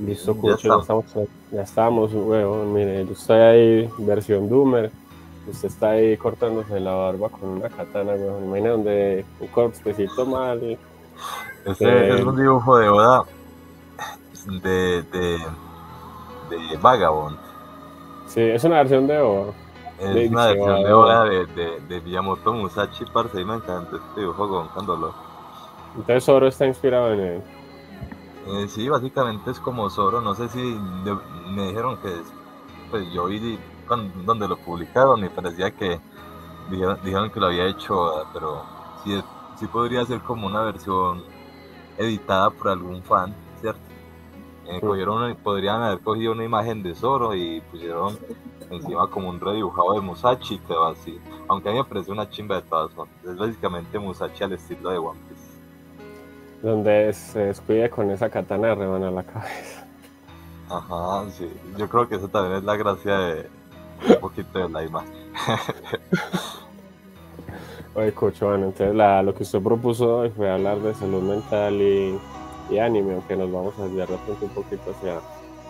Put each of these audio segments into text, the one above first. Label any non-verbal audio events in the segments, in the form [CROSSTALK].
Listo, Cucho, ya estamos, ya estamos, huevón. Mire, yo estoy ahí, versión Doomer. Usted está ahí cortándose la barba con una katana, weón. Imagina donde un cortecito mal. Ese es un dibujo de Oda de, de, de Vagabond. Sí, es una versión de Oda. Es una versión de Oda de, de, de Miyamoto Musashi, parce, y me encanta este dibujo con Candolo. Entonces Zoro está inspirado en él. Eh, sí, básicamente es como Zoro. No sé si me dijeron que pues yo vi donde lo publicaron y parecía que dijeron, que lo había hecho, pero sí, sí podría ser como una versión editada por algún fan, ¿cierto? Eh, podrían haber cogido una imagen de Zoro y pusieron encima como un redibujado de Musashi quedó así. Aunque a mí me parece una chimba de todas formas. Es básicamente Musashi al estilo de One Piece. Donde se descuide con esa katana de rebana la cabeza. Ajá, sí. Yo creo que eso también es la gracia de un poquito de la imagen. [LAUGHS] Oye, Cocho, bueno, entonces la, lo que usted propuso hoy fue hablar de salud mental y, y anime, aunque nos vamos a desviar de pronto un poquito hacia,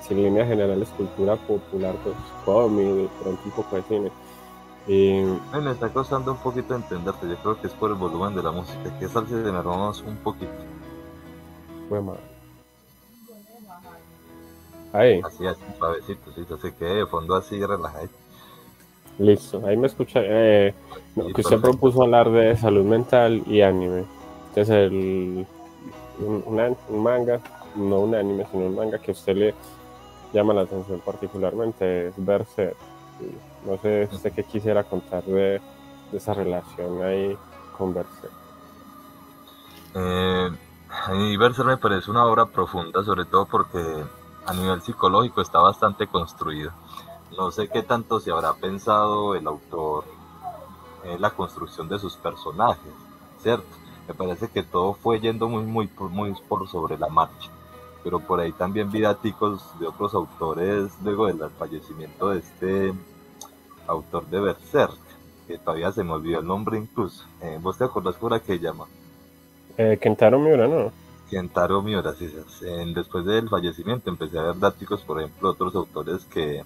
sin línea general, cultura popular, pues cómic, pronto un poco de cine. Y... Me está costando un poquito entenderte, yo creo que es por el volumen de la música, que es algo que me un poquito. Bueno, Ahí. Así, así, suavecito, sí, quede de fondo así, relajado. Listo, ahí me escucha. Eh, que usted propuso hablar de salud mental y anime. Entonces, el, un, un, manga, no un anime, sino un manga que a usted le llama la atención particularmente es Berserk. No sé usted qué quisiera contar de, esa relación ahí con Berserk. Eh, a mí Berserk me parece una obra profunda, sobre todo porque a nivel psicológico está bastante construido. No sé qué tanto se habrá pensado el autor en la construcción de sus personajes, ¿cierto? Me parece que todo fue yendo muy, muy, muy por sobre la marcha. Pero por ahí también vi datos de otros autores luego del fallecimiento de este autor de Berserk, que todavía se me olvidó el nombre incluso. Eh, ¿Vos te acordás por qué llama? Eh, Kentaro Miura, ¿no? Kentaro Miura, sí, después del fallecimiento empecé a ver datos, por ejemplo, otros autores que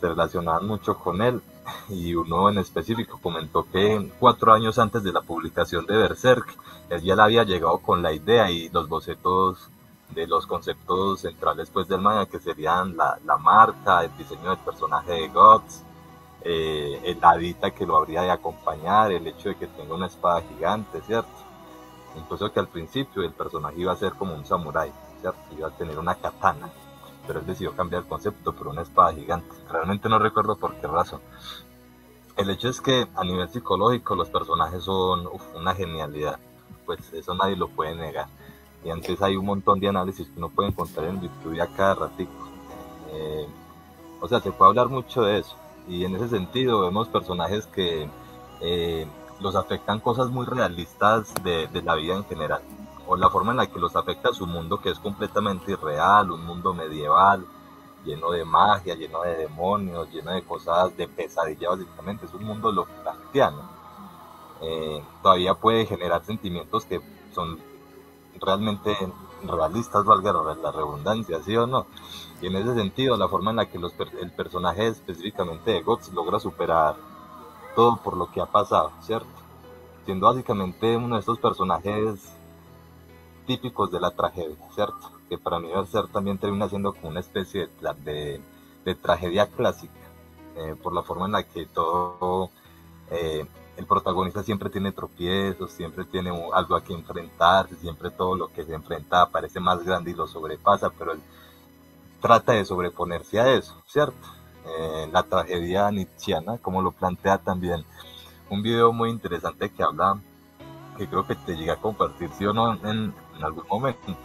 se relacionaban mucho con él [LAUGHS] y uno en específico comentó que cuatro años antes de la publicación de Berserk, él ya le había llegado con la idea y los bocetos de los conceptos centrales pues del manga que serían la, la marca, el diseño del personaje de Guts, eh, el hadita que lo habría de acompañar, el hecho de que tenga una espada gigante, ¿cierto? Incluso que al principio el personaje iba a ser como un samurái. Iba a tener una katana, pero él decidió cambiar el concepto por una espada gigante. Realmente no recuerdo por qué razón. El hecho es que a nivel psicológico los personajes son una genialidad, pues eso nadie lo puede negar. Y antes hay un montón de análisis que uno puede encontrar en YouTube a cada ratico. Eh, o sea, se puede hablar mucho de eso. Y en ese sentido vemos personajes que eh, los afectan cosas muy realistas de, la vida en general, o la forma en la que los afecta su mundo que es completamente irreal, un mundo medieval, lleno de magia, lleno de demonios, lleno de cosas de pesadilla básicamente, es un mundo Lovecraftiano. Eh, todavía puede generar sentimientos que son realmente realistas, valga la redundancia, ¿sí o no? Y en ese sentido, la forma en la que los, el personaje específicamente de Gox logra superar todo por lo que ha pasado, ¿cierto? Siendo básicamente uno de estos personajes típicos de la tragedia, ¿cierto? Que para mí ser también termina siendo como una especie de, de, tragedia clásica, eh, por la forma en la que todo, eh, el protagonista siempre tiene tropiezos, siempre tiene algo a que enfrentarse, siempre todo lo que se enfrenta parece más grande y lo sobrepasa, pero él trata de sobreponerse a eso, ¿cierto? Eh, la tragedia nietzscheana, como lo plantea también un video muy interesante que habla, que creo que te llega a compartir, sí o no, en, algún momento,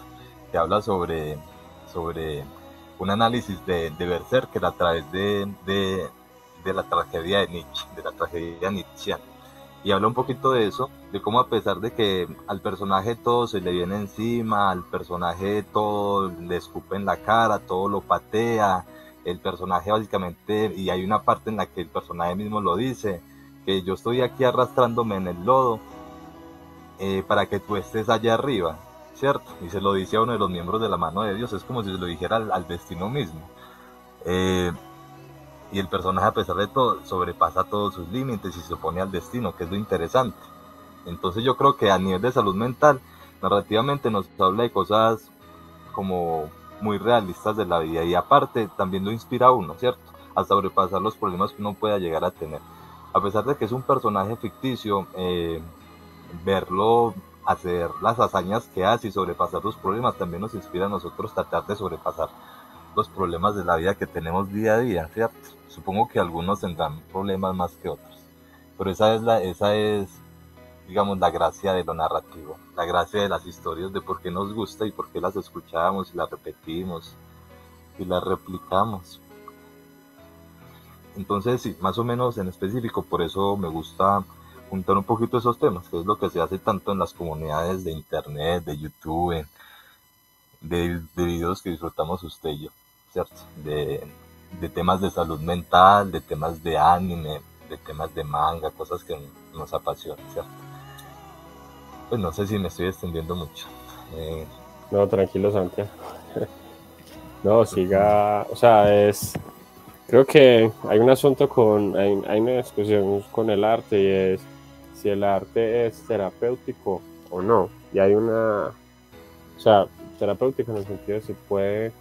que habla sobre, sobre un análisis de, de Berserker a través de, de, de, la tragedia de Nietzsche, de la tragedia nietzscheana. Y habla un poquito de eso, de cómo a pesar de que al personaje todo se le viene encima, al personaje todo le escupe en la cara, todo lo patea, el personaje básicamente, y hay una parte en la que el personaje mismo lo dice, que yo estoy aquí arrastrándome en el lodo eh, para que tú estés allá arriba, ¿cierto? Y se lo dice a uno de los miembros de la mano de Dios, es como si se lo dijera al, destino mismo. Eh, y el personaje, a pesar de todo, sobrepasa todos sus límites y se opone al destino, que es lo interesante. Entonces yo creo que a nivel de salud mental, narrativamente nos habla de cosas como muy realistas de la vida y aparte también lo inspira a uno, ¿cierto? A sobrepasar los problemas que uno pueda llegar a tener. A pesar de que es un personaje ficticio, eh, verlo hacer las hazañas que hace y sobrepasar los problemas también nos inspira a nosotros tratar de sobrepasar los problemas de la vida que tenemos día a día, ¿cierto? Supongo que algunos tendrán problemas más que otros, pero esa es la, esa es, digamos, la gracia de lo narrativo, la gracia de las historias de por qué nos gusta y por qué las escuchamos y las repetimos y las replicamos. Entonces, sí, más o menos en específico, por eso me gusta juntar un poquito esos temas, que es lo que se hace tanto en las comunidades de internet, de YouTube, de, de videos que disfrutamos usted y yo, ¿cierto? De, de temas de salud mental, de temas de anime, de temas de manga, cosas que nos apasionan, ¿cierto? Pues no sé si me estoy extendiendo mucho. Eh, no, tranquilo, Santiago. [LAUGHS] no, siga, o sea, es, creo que hay un asunto con, hay, una discusión con el arte y es si el arte es terapéutico o no. Y hay una, o sea, terapéutico en el sentido de si puede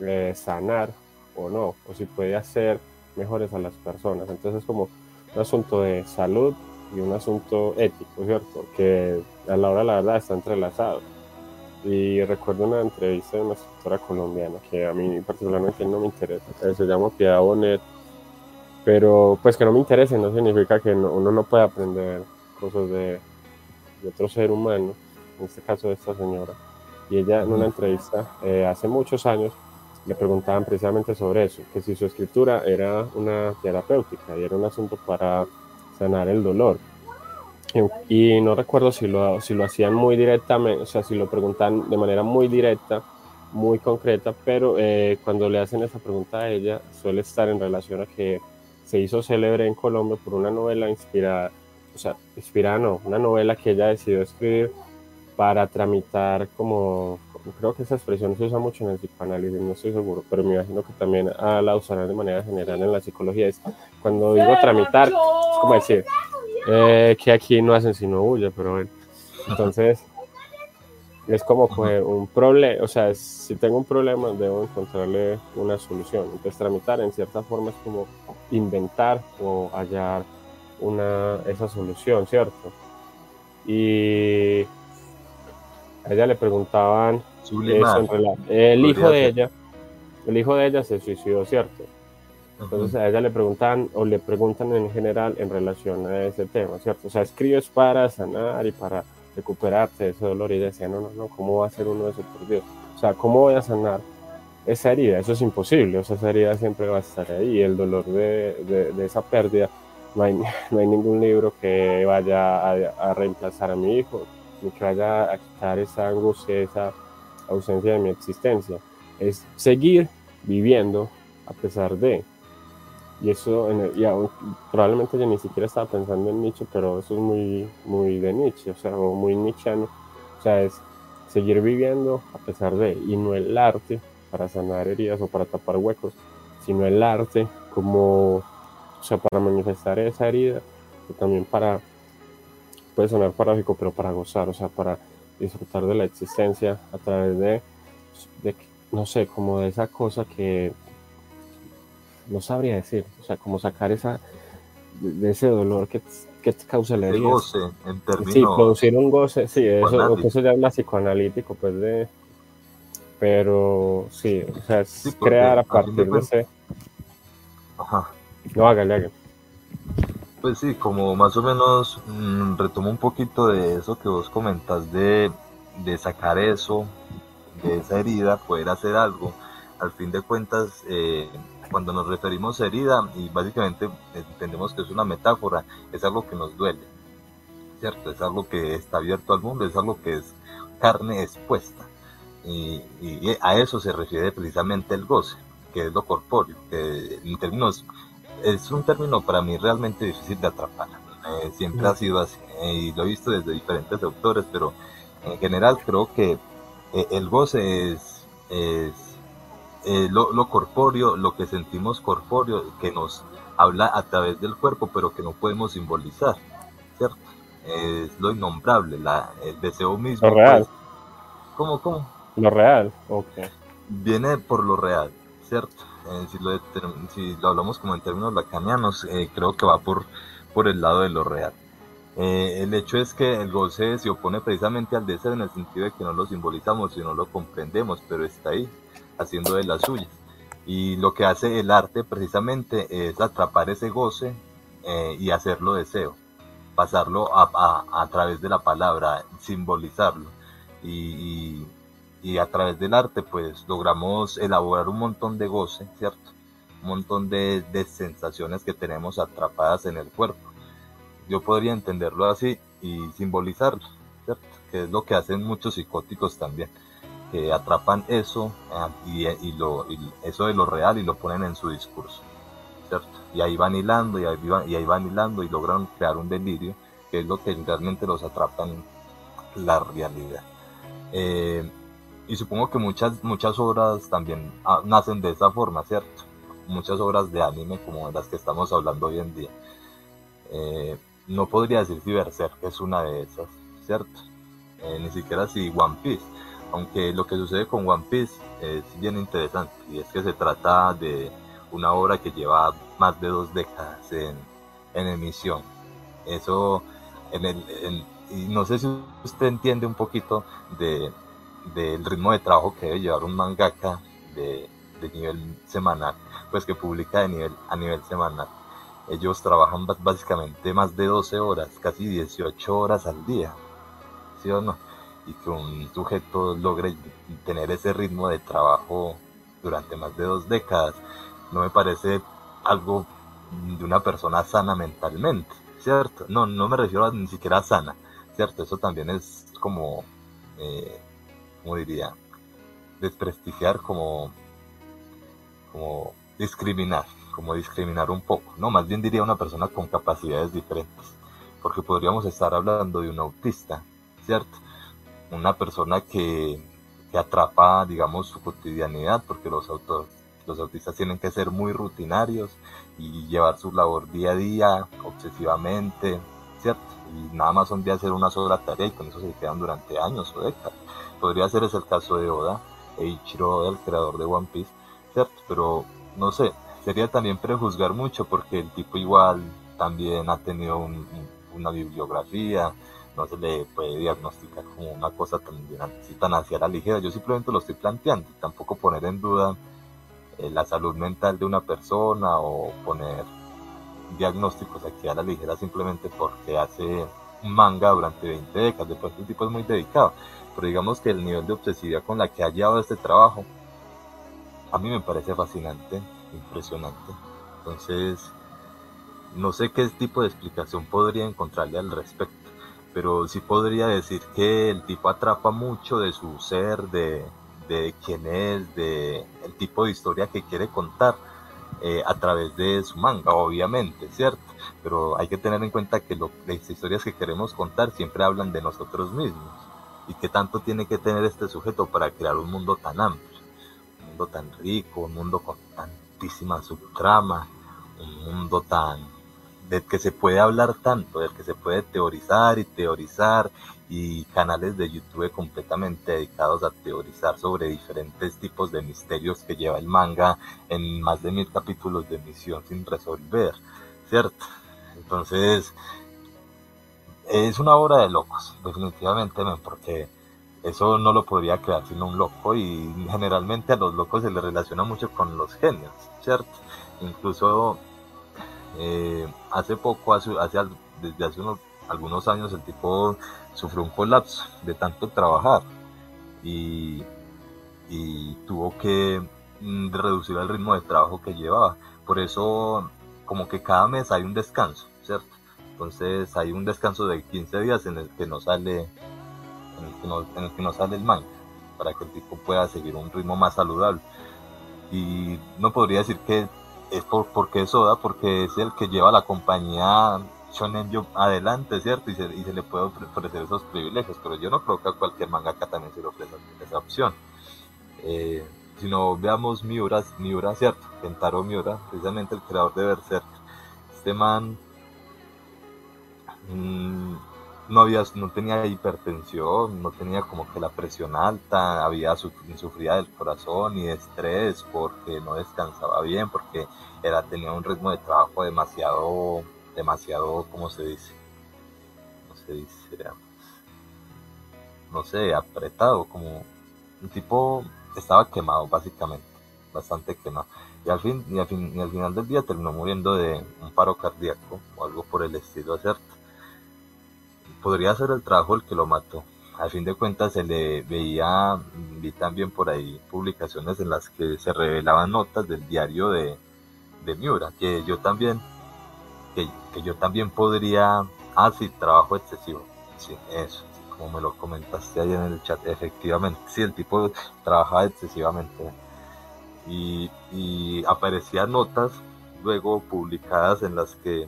eh, sanar o no, o si puede hacer mejores a las personas. Entonces es como un asunto de salud y un asunto ético, ¿cierto? Que a la hora de la verdad está entrelazado. Y recuerdo una entrevista de una escritora colombiana que a mí particularmente no me interesa, se llama Piedad Bonet, pero pues que no me interese no significa que uno no pueda aprender cosas de, otro ser humano, en este caso de esta señora. Y ella en una entrevista eh, hace muchos años le preguntaban precisamente sobre eso, que si su escritura era una terapéutica y era un asunto para sanar el dolor. Y, no recuerdo si lo, si lo hacían muy directamente, o sea, si lo preguntan de manera muy directa, muy concreta, pero eh, cuando le hacen esa pregunta a ella, suele estar en relación a que se hizo célebre en Colombia por una novela inspirada o sea, inspirada una novela que ella decidió escribir para tramitar como, creo que esa expresión se usa mucho en el psicoanálisis, no estoy seguro, pero me imagino que también la usarán de manera general en la psicología. Es, cuando digo tramitar, es como decir, eh, que aquí no hacen sino huye, pero bueno. Entonces, es como que un problema, o sea, si tengo un problema, debo encontrarle una solución. Entonces, tramitar en cierta forma es como inventar o hallar una, esa solución, ¿cierto? Y a ella le preguntaban el hijo de ella, el hijo de ella se suicidó, ¿cierto? Entonces a ella le preguntan o le preguntan en general en relación a ese tema, ¿cierto? O sea, escribes para sanar y para recuperarte de ese dolor y decía, no, no, no, ¿cómo va a ser uno de esos por Dios? O sea, ¿cómo voy a sanar esa herida? Eso es imposible, o sea, esa herida siempre va a estar ahí, el dolor de, de esa pérdida no hay, [LAUGHS] no hay ningún libro que vaya a, reemplazar a mi hijo, ni que vaya a quitar esa angustia, esa ausencia de mi existencia. Es seguir viviendo a pesar de. Y eso, en probablemente yo ni siquiera estaba pensando en Nietzsche, pero eso es muy, muy de Nietzsche, o sea, muy nichiano. O sea, es seguir viviendo a pesar de, y no el arte para sanar heridas o para tapar huecos, sino el arte como o sea, para manifestar esa herida, y también para, puede sonar paradójico, pero para gozar, o sea, para disfrutar de la existencia a través de, de no sé, como de esa cosa que no sabría decir, o sea, como sacar esa, de, ese dolor que, que te causa la herida. goce, en términos Sí, producir un goce, sí, eso, eso ya es psicoanalítico, pues de, pero sí, o sea, es crear a partir de ese... Ajá. No, hágale, hágale. Pues sí, como más o menos mm, retomo un poquito de eso que vos comentas de, sacar eso, de esa herida, poder hacer algo. Al fin de cuentas, eh, cuando nos referimos a herida, y básicamente entendemos que es una metáfora, es algo que nos duele, ¿cierto? Es algo que está abierto al mundo, es algo que es carne expuesta. Y, y a eso se refiere precisamente el goce, que es lo corpóreo, que en términos es un término para mí realmente difícil de atrapar. Eh, siempre ha sido así eh, y lo he visto desde diferentes autores, pero en general creo que eh, el goce es, es lo, lo, corpóreo, lo que sentimos corpóreo, que nos habla a través del cuerpo, pero que no podemos simbolizar, ¿cierto? Es lo innombrable, la, el deseo mismo. Lo real. Pues, ¿Cómo, cómo? Lo real, ok. Viene por lo real, ¿cierto? Eh, si, lo, si, lo, hablamos como en términos lacanianos, eh, creo que va por, por el lado de lo real. Eh, el hecho es que el goce se opone precisamente al deseo en el sentido de que no lo simbolizamos y no lo comprendemos, pero está ahí, haciendo de las suyas. Y lo que hace el arte precisamente es atrapar ese goce eh, y hacerlo deseo, pasarlo a, a, a, través de la palabra, simbolizarlo. Y, y, a través del arte pues logramos elaborar un montón de goce, ¿cierto? Un montón de, de sensaciones que tenemos atrapadas en el cuerpo. Yo podría entenderlo así y simbolizarlo, ¿cierto? Que es lo que hacen muchos psicóticos también que atrapan eso eh, y, lo, eso de lo real y lo ponen en su discurso, ¿cierto? Y ahí van hilando y ahí, van, y ahí van hilando y logran crear un delirio que es lo que realmente los atrapa en la realidad. Eh, y supongo que muchas, muchas obras también ah, nacen de esa forma, ¿cierto? Muchas obras de anime como las que estamos hablando hoy en día. Eh, no podría decir si Berserk es una de esas, ¿cierto? ni siquiera si One Piece aunque lo que sucede con One Piece es bien interesante y es que se trata de una obra que lleva más de dos décadas en, emisión. Eso, en el, y no sé si usted entiende un poquito de, del ritmo de trabajo que debe llevar un mangaka de, de nivel semanal, pues que publica de nivel, a nivel semanal. Ellos trabajan básicamente más de 12 horas, casi 18 horas al día, ¿sí o no? y que un sujeto logre tener ese ritmo de trabajo durante más de dos décadas, no me parece algo de una persona sana mentalmente, ¿cierto? No, no me refiero a ni siquiera sana, ¿cierto? Eso también es como, eh, ¿cómo diría? Desprestigiar como, como discriminar, como discriminar un poco, ¿no? Más bien diría una persona con capacidades diferentes, porque podríamos estar hablando de un autista, ¿cierto? una persona que, que atrapa, digamos, su cotidianidad, porque los, autos, los autistas tienen que ser muy rutinarios y llevar su labor día a día, obsesivamente, ¿cierto? Y nada más son de hacer una sola tarea y con eso se quedan durante años o décadas. Podría ser ese el caso de Oda, Eiichiro Oda, el creador de One Piece, ¿cierto? Pero no sé, sería también prejuzgar mucho porque el tipo igual también ha tenido una bibliografía, no se le puede diagnosticar como una cosa tan, así, tan hacia la ligera. Yo simplemente lo estoy planteando tampoco poner en duda eh, la salud mental de una persona o poner diagnósticos aquí a la ligera simplemente porque hace un manga durante 20 décadas. Después el tipo es muy dedicado. Pero digamos que el nivel de obsesividad con la que ha llevado este trabajo a mí me parece fascinante, impresionante. Entonces, no sé qué tipo de explicación podría encontrarle al respecto pero sí podría decir que el tipo atrapa mucho de su ser, de, de quién es, de el tipo de historia que quiere contar eh, a través de su manga, obviamente, ¿cierto? Pero hay que tener en cuenta que las historias que queremos contar siempre hablan de nosotros mismos y qué tanto tiene que tener este sujeto para crear un mundo tan amplio, un mundo tan rico, un mundo con tantísima subtrama, un mundo tan del que se puede hablar tanto, del que se puede teorizar y teorizar y canales de YouTube completamente dedicados a teorizar sobre diferentes tipos de misterios que lleva el manga en más de mil capítulos de emisión sin resolver, ¿cierto? Entonces, es una obra de locos, definitivamente, porque eso no lo podría crear sino un loco y generalmente a los locos se les relaciona mucho con los genios, ¿cierto? Incluso eh, hace poco, hace, desde hace unos, algunos años, el tipo sufrió un colapso de tanto trabajar y, tuvo que mm, reducir el ritmo de trabajo que llevaba. Por eso, como que cada mes hay un descanso, ¿cierto? Entonces hay un descanso de 15 días en el que no sale, en el que no, en el que no sale el manga, para que el tipo pueda seguir un ritmo más saludable. Y no podría decir que es por, porque es Soda, porque es el que lleva la compañía Shonen Jump adelante, ¿cierto? Y se, y se le puede ofrecer esos privilegios, pero yo no creo que a cualquier mangaka también se le ofrezca esa opción. Eh, si no veamos Miura, Miura, ¿cierto? Kentaro Miura, precisamente el creador de Berserk. Este man no había, no tenía hipertensión, no tenía como que la presión alta, había sufría del corazón y de estrés porque no descansaba bien, porque era, tenía un ritmo de trabajo demasiado, demasiado, ¿cómo se dice? ¿Cómo se dice? No sé, apretado, como un tipo estaba quemado básicamente, bastante quemado. Y al, fin, y, al fin, y al final del día terminó muriendo de un paro cardíaco o algo por el estilo, ¿cierto? Podría ser el trabajo el que lo mató. A fin de cuentas se le veía, vi también por ahí publicaciones en las que se revelaban notas del diario de, de Miura, que yo también, que, yo también podría, ah sí, trabajo excesivo, sí, eso, como me lo comentaste ahí en el chat, efectivamente, sí, el tipo trabajaba excesivamente. Y, y aparecían notas luego publicadas en las que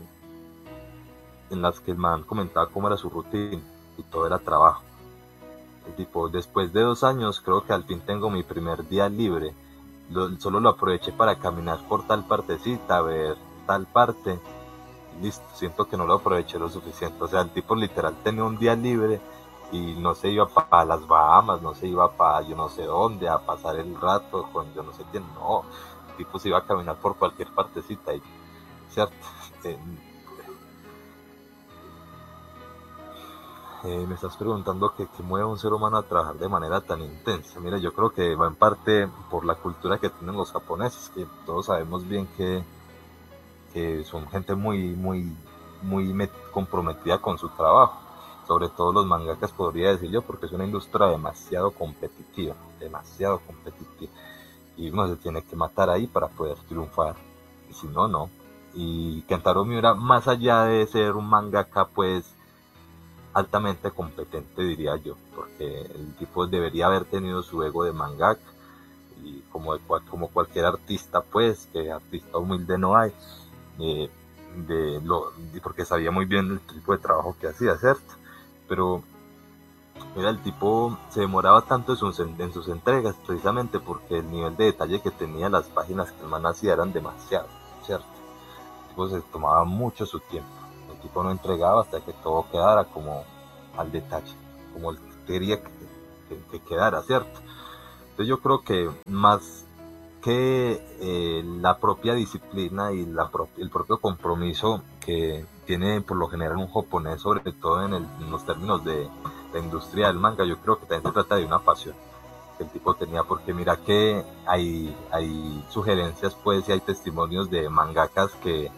en las que el man comentaba cómo era su rutina y todo era trabajo. El tipo, después de dos años creo que al fin tengo mi primer día libre. solo lo aproveché para caminar por tal partecita, ver tal parte. listo, siento que no lo aproveché lo suficiente. O sea, el tipo literal tenía un día libre y no se iba para las Bahamas, no se iba para yo no sé dónde a pasar el rato con yo no sé quién. No, el tipo se iba a caminar por cualquier partecita y, ¿cierto? [LAUGHS] Eh, me estás preguntando que mueve a un ser humano a trabajar de manera tan intensa. Mira, yo creo que va en parte por la cultura que tienen los japoneses, que todos sabemos bien que, que son gente muy, muy, muy comprometida con su trabajo. Sobre todo los mangakas, podría decir yo, porque es una industria demasiado competitiva, demasiado competitiva. Y uno se tiene que matar ahí para poder triunfar. Y si no, no. Y Kentaro Miura, más allá de ser un mangaka, pues altamente competente, diría yo, porque el tipo debería haber tenido su ego de mangaka y como, como cualquier artista, pues, que artista humilde no hay, eh, de lo, porque sabía muy bien el tipo de trabajo que hacía, ¿cierto? Pero mira, el tipo se demoraba tanto en sus, en sus entregas precisamente porque el nivel de detalle que tenía las páginas que el man hacía eran demasiado, ¿cierto? El tipo se tomaba mucho su tiempo tipo no entregaba hasta que todo quedara como al detalle, como él quería que, quedara, ¿cierto? Entonces yo creo que más que eh, la propia disciplina y la el propio compromiso que tiene por lo general un japonés, sobre todo en, los términos de la industria del manga, yo creo que también se trata de una pasión que el tipo tenía, porque mira que hay, hay sugerencias pues y hay testimonios de mangakas que,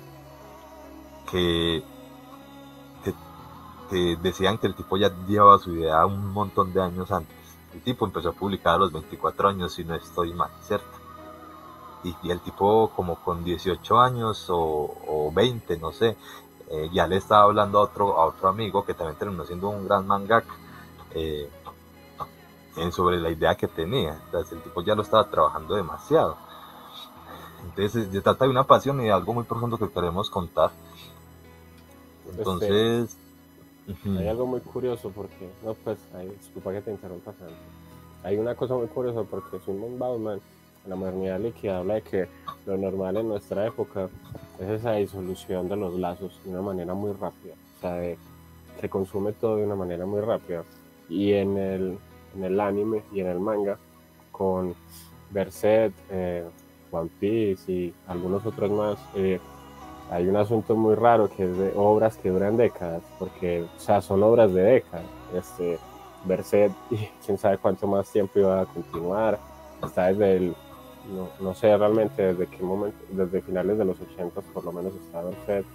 que decían que el tipo ya llevaba su idea un montón de años antes. El tipo empezó a publicar a los 24 años, si no estoy mal, ¿cierto? Y, el tipo como con 18 años o, 20, no sé, eh, ya le estaba hablando a otro, a otro amigo que también terminó siendo un gran mangaka eh, sobre la idea que tenía. Entonces el tipo ya lo estaba trabajando demasiado. Entonces se trata de una pasión y de algo muy profundo que queremos contar. Entonces, hay algo muy curioso porque, no, pues, disculpa que te interrumpa Hay una cosa muy curiosa porque Simon Bauman, en la modernidad líquida, habla de que lo normal en nuestra época es esa disolución de los lazos de una manera muy rápida. O sea, se consume todo de una manera muy rápida. Y en el, en el anime y en el manga, con Berset, eh, One Piece y algunos otros más, eh, hay un asunto muy raro que es de obras que duran décadas, porque, o sea, son obras de décadas. Este, Berset, [LAUGHS] quién sabe cuánto más tiempo iba a continuar, está desde el, no, no sé realmente desde qué momento, desde finales de los 80 por lo menos está Berset.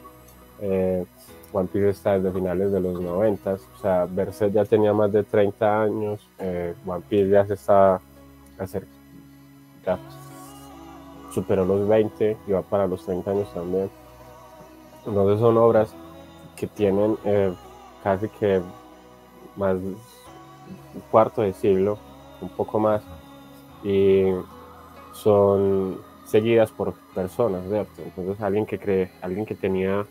Eh, One Piece está desde finales de los 90, o sea, Berset ya tenía más de 30 años, eh, One Piece ya se está acercando, superó los 20 y va para los 30 años también. Entonces son obras que tienen eh, casi que más un cuarto de siglo, un poco más, y son seguidas por personas, ¿cierto? Entonces alguien que cree, alguien que tenía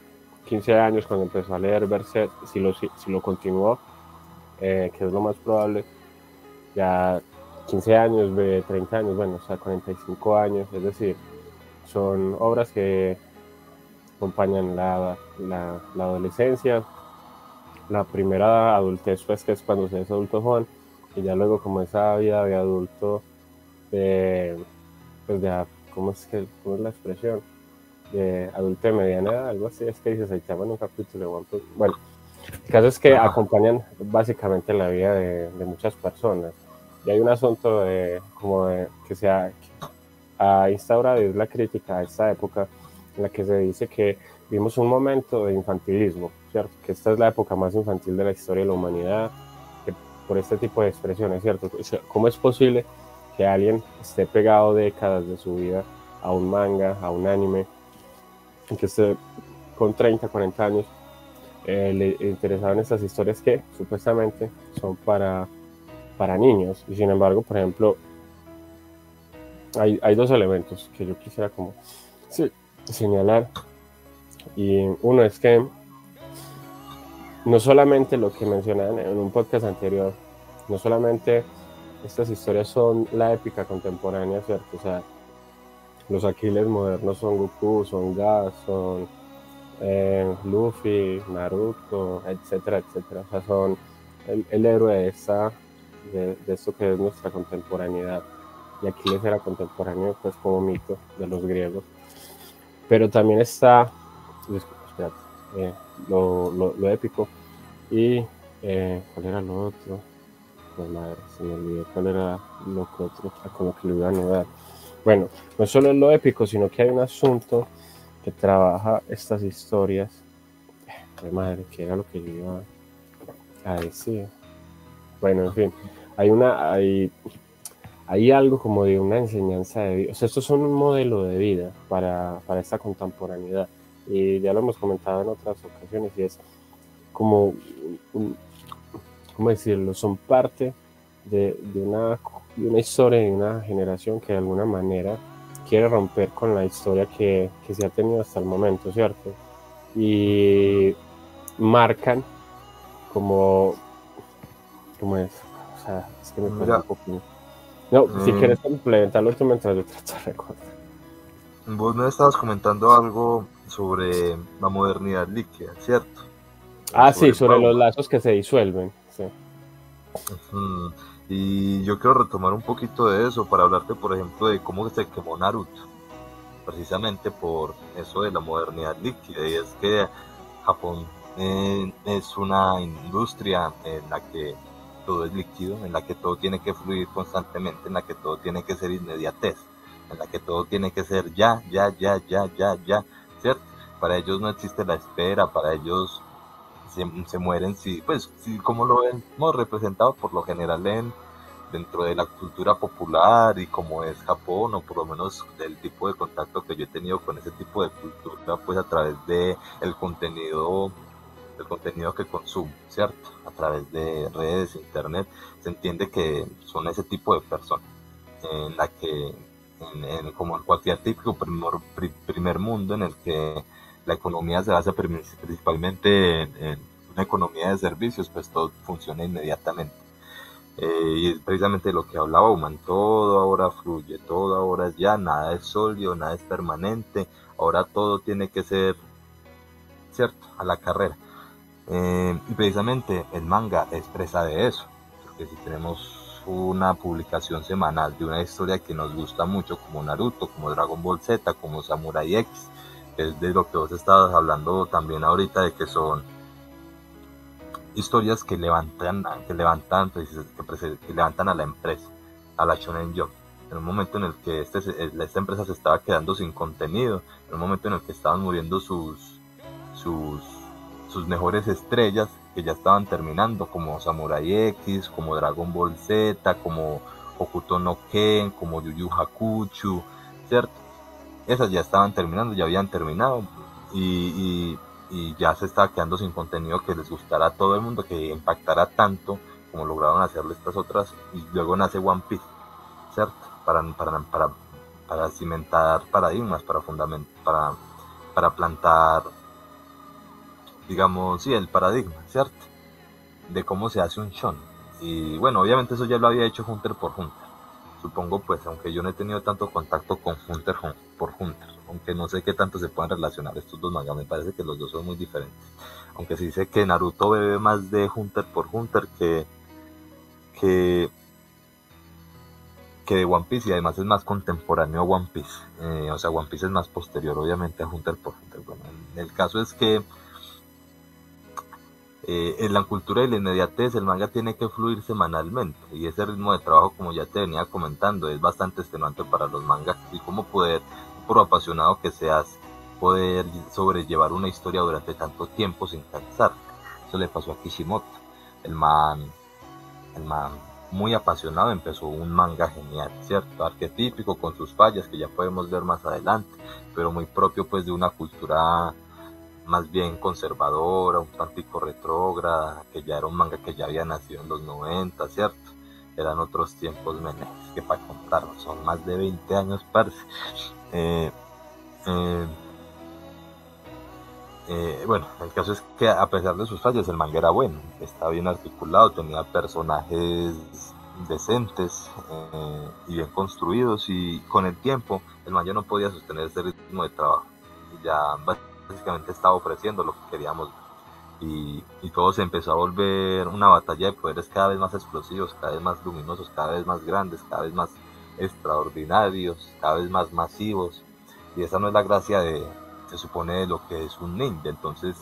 15 años cuando empezó a leer Berserk, si lo, si, lo continuó, eh, que es lo más probable, ya 15 años, 30 años, bueno, o sea, 45 años, es decir, son obras que acompañan la, la, la adolescencia, la primera adultez, pues que es cuando se es adulto joven, y ya luego como esa vida de adulto, de, pues de, ¿cómo es, que, cómo es la expresión? De adulto de mediana edad, algo así, es que dices ahí en un capítulo. Bueno, el caso es que acompañan básicamente la vida de, de muchas personas. Y hay un asunto de, como de, que se ha, ha instaurado es la crítica a esta época en la que se dice que vimos un momento de infantilismo, ¿cierto? Que esta es la época más infantil de la historia de la humanidad, que por este tipo de expresiones, ¿cierto? ¿Cómo es posible que alguien esté pegado décadas de su vida a un manga, a un anime, que esté con 30, 40 años eh, le interesado en estas historias que supuestamente son para, para niños? Y sin embargo, por ejemplo, hay, hay dos elementos que yo quisiera como sí, señalar. Y uno es que no solamente lo que mencionaban en un podcast anterior, no solamente estas historias son la épica contemporánea, ¿cierto? O sea, los Aquiles modernos son Goku, son Gas, son eh, Luffy, Naruto, etcétera, etcétera. O sea, son el, héroe de, esta, de, de, esto que es nuestra contemporaneidad. Y Aquiles era contemporáneo, pues, como mito de los griegos. Pero también está eh, lo, lo, épico. Y, eh, ¿cuál era lo otro? Pues madre, se me olvidó cuál era lo otro con lo que le iba a anudar. Bueno, no solo es lo épico, sino que hay un asunto que trabaja estas historias. De madre, que era lo que yo iba a decir. Bueno, en fin, hay una, hay, hay algo como de una enseñanza de. O sea, estos son un modelo de vida para, para esta contemporaneidad y ya lo hemos comentado en otras ocasiones, y es como, ¿cómo decirlo? Son parte de, de, una, de una historia de una generación que de alguna manera quiere romper con la historia que, que se ha tenido hasta el momento, ¿cierto? Y marcan como, ¿cómo es? O sea, es que me parece un poco... No, si mm. quieres complementarlo tú mientras yo trato de recordar. Vos me estabas comentando algo sobre la modernidad líquida, ¿cierto? Ah, sí, sobre los lazos que se disuelven. Sí. Y yo quiero retomar un poquito de eso para hablarte, por ejemplo, de cómo se quemó Naruto, precisamente por eso de la modernidad líquida. Y es que Japón eh, es una industria en la que todo es líquido, en la que todo tiene que fluir constantemente, en la que todo tiene que ser inmediatez, en la que todo tiene que ser ya, ya, ya, ya, ya, ya. ¿cierto? Para ellos no existe la espera, para ellos se, mueren, si, pues, si, como lo hemos representado por lo general en, dentro de la cultura popular y como es Japón, o por lo menos del tipo de contacto que yo he tenido con ese tipo de cultura, pues a través de el contenido el contenido que consumo, ¿cierto? A través de redes, internet, se entiende que son ese tipo de personas en la que en, como en cualquier típico primer, primer mundo en el que la economía se basa principalmente en, una economía de servicios, pues todo funciona inmediatamente. Eh, y es precisamente lo que hablaba Human, todo ahora fluye, todo ahora es ya, nada es sólido, nada es permanente, ahora todo tiene que ser, cierto, a la carrera. Eh, y precisamente el manga expresa de eso, porque si tenemos una publicación semanal de una historia que nos gusta mucho, como Naruto, como Dragon Ball Z, como Samurai X, que es de lo que vos estabas hablando también ahorita, de que son historias que levantan, que levantan, pues, que, levantan a la empresa, a la Shonen Jump. En un momento en el que este, esta empresa se estaba quedando sin contenido, en un momento en el que estaban muriendo sus, sus, sus mejores estrellas, que ya estaban terminando, como Samurai X, como Dragon Ball Z, como Okuto no Ken, como Yu Yu Hakuchu, ¿cierto? Esas ya estaban terminando, ya habían terminado y, ya se estaba quedando sin contenido que les gustara a todo el mundo, que impactara tanto como lograron hacerlo estas otras y luego nace One Piece, ¿cierto? Para, para, para, para cimentar paradigmas, para, fundament, para, para plantar digamos, sí, el paradigma, ¿cierto? De cómo se hace un shon. Y bueno, obviamente eso ya lo había hecho Hunter por Hunter. Supongo, pues, aunque yo no he tenido tanto contacto con Hunter por Hunter, aunque no sé qué tanto se puedan relacionar estos dos mangas, me parece que los dos son muy diferentes. Aunque se dice que Naruto bebe más de Hunter por Hunter que, que, que de One Piece y además es más contemporáneo a One Piece. Eh, o sea, One Piece es más posterior, obviamente, a Hunter por Hunter. Bueno, el caso es que eh, en la cultura de la inmediatez el manga tiene que fluir semanalmente y ese ritmo de trabajo, como ya te venía comentando, es bastante extenuante para los mangas y cómo poder, por apasionado que seas, poder sobrellevar una historia durante tanto tiempo sin cansar. Eso le pasó a Kishimoto. El man, el man muy apasionado empezó un manga genial, ¿cierto? Arquetípico con sus fallas que ya podemos ver más adelante, pero muy propio pues de una cultura más bien conservadora, un tantico retrógrada, que ya era un manga que ya había nacido en los 90, ¿cierto? Eran otros tiempos menes que para contarlo, son más de 20 años, parce. Eh, eh, eh, bueno, el caso es que a pesar de sus fallas, el manga era bueno, estaba bien articulado, tenía personajes decentes y bien construidos y con el tiempo el manga no podía sostener ese ritmo de trabajo. Ya básicamente estaba ofreciendo lo que queríamos y, todo se empezó a volver una batalla de poderes cada vez más explosivos, cada vez más luminosos, cada vez más grandes, cada vez más extraordinarios, cada vez más masivos. Y esa no es la gracia de, se supone, de lo que es un ninja. Entonces,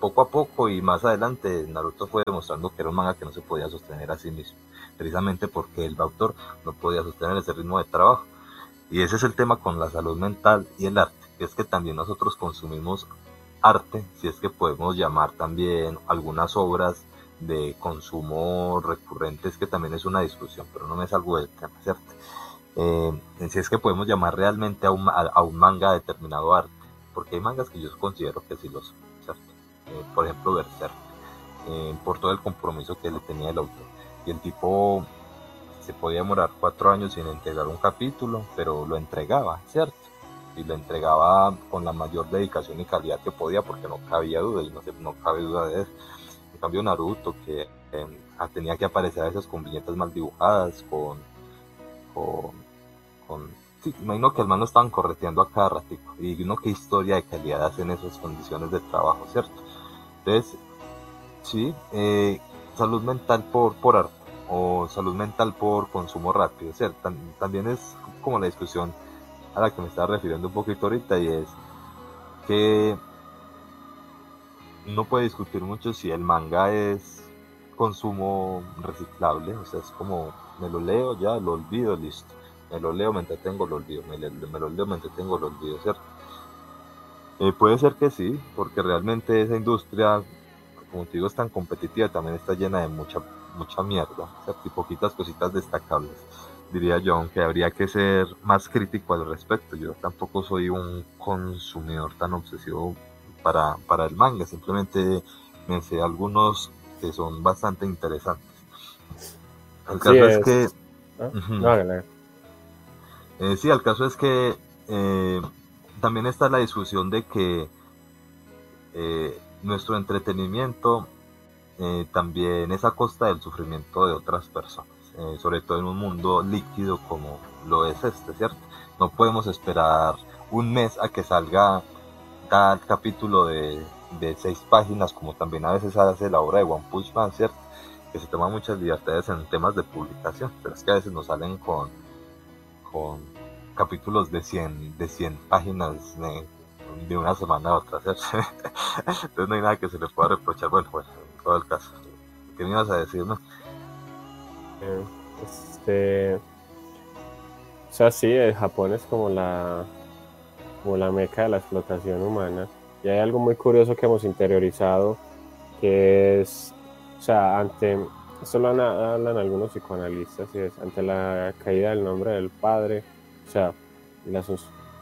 poco a poco y más adelante, Naruto fue demostrando que era un manga que no se podía sostener a sí mismo, precisamente porque el autor no podía sostener ese ritmo de trabajo. Y ese es el tema con la salud mental y el arte es que también nosotros consumimos arte, si es que podemos llamar también algunas obras de consumo recurrentes, que también es una discusión, pero no me salgo del tema, ¿cierto? Eh, si es que podemos llamar realmente a un, a, un, manga determinado arte, porque hay mangas que yo considero que sí lo son, ¿cierto? Eh, por ejemplo, Berserk, eh, por todo el compromiso que le tenía el autor. Y el tipo se podía demorar cuatro años sin entregar un capítulo, pero lo entregaba, ¿cierto? Y lo entregaba con la mayor dedicación y calidad que podía porque no cabía duda y no, no cabe duda de eso. En cambio Naruto que em, tenía que aparecer a veces con viñetas mal dibujadas, con... con, con imagino que al menos estaban correteando a cada ratico y uno qué historia de calidad hacen esas condiciones de trabajo, ¿cierto? Entonces, sí, eh, salud mental por, por arte o salud mental por consumo rápido, ¿cierto? También es como la discusión a la que me estaba refiriendo un poquito ahorita y es que no puede discutir mucho si el manga es consumo reciclable, o sea, es como me lo leo, ya lo olvido, listo. Me lo leo, me entretengo, lo olvido. Me, lo leo, me entretengo, lo olvido, ¿cierto? Eh, puede ser que sí, porque realmente esa industria, como te digo, es tan competitiva, también está llena de mucha, mucha mierda, ¿cierto? Y poquitas cositas destacables diría yo, aunque habría que ser más crítico al respecto. Yo tampoco soy un consumidor tan obsesivo para, para el manga, simplemente me sé algunos que son bastante interesantes. El caso es, que... ¿Ah? Eh, sí, el caso es que eh, también está la discusión de que eh, nuestro entretenimiento también es a costa del sufrimiento de otras personas. Eh, sobre todo en un mundo líquido como lo es este, ¿cierto? No podemos esperar un mes a que salga cada capítulo de, de seis páginas, como también a veces hace la obra de One Punch Man, ¿cierto? Que se toma muchas libertades en temas de publicación, pero es que a veces nos salen con, con capítulos de 100, de 100 páginas de, una semana a otra, ¿cierto? [LAUGHS] Entonces no hay nada que se le pueda reprochar. Bueno, bueno, en todo el caso. ¿Qué me ibas a decirme? Este. O sea, sí, el Japón es como la, como la meca de la explotación humana. Y hay algo muy curioso que hemos interiorizado, que es, o sea, ante, esto lo hablan algunos psicoanalistas, y es, ante la caída del nombre del padre, o sea, la,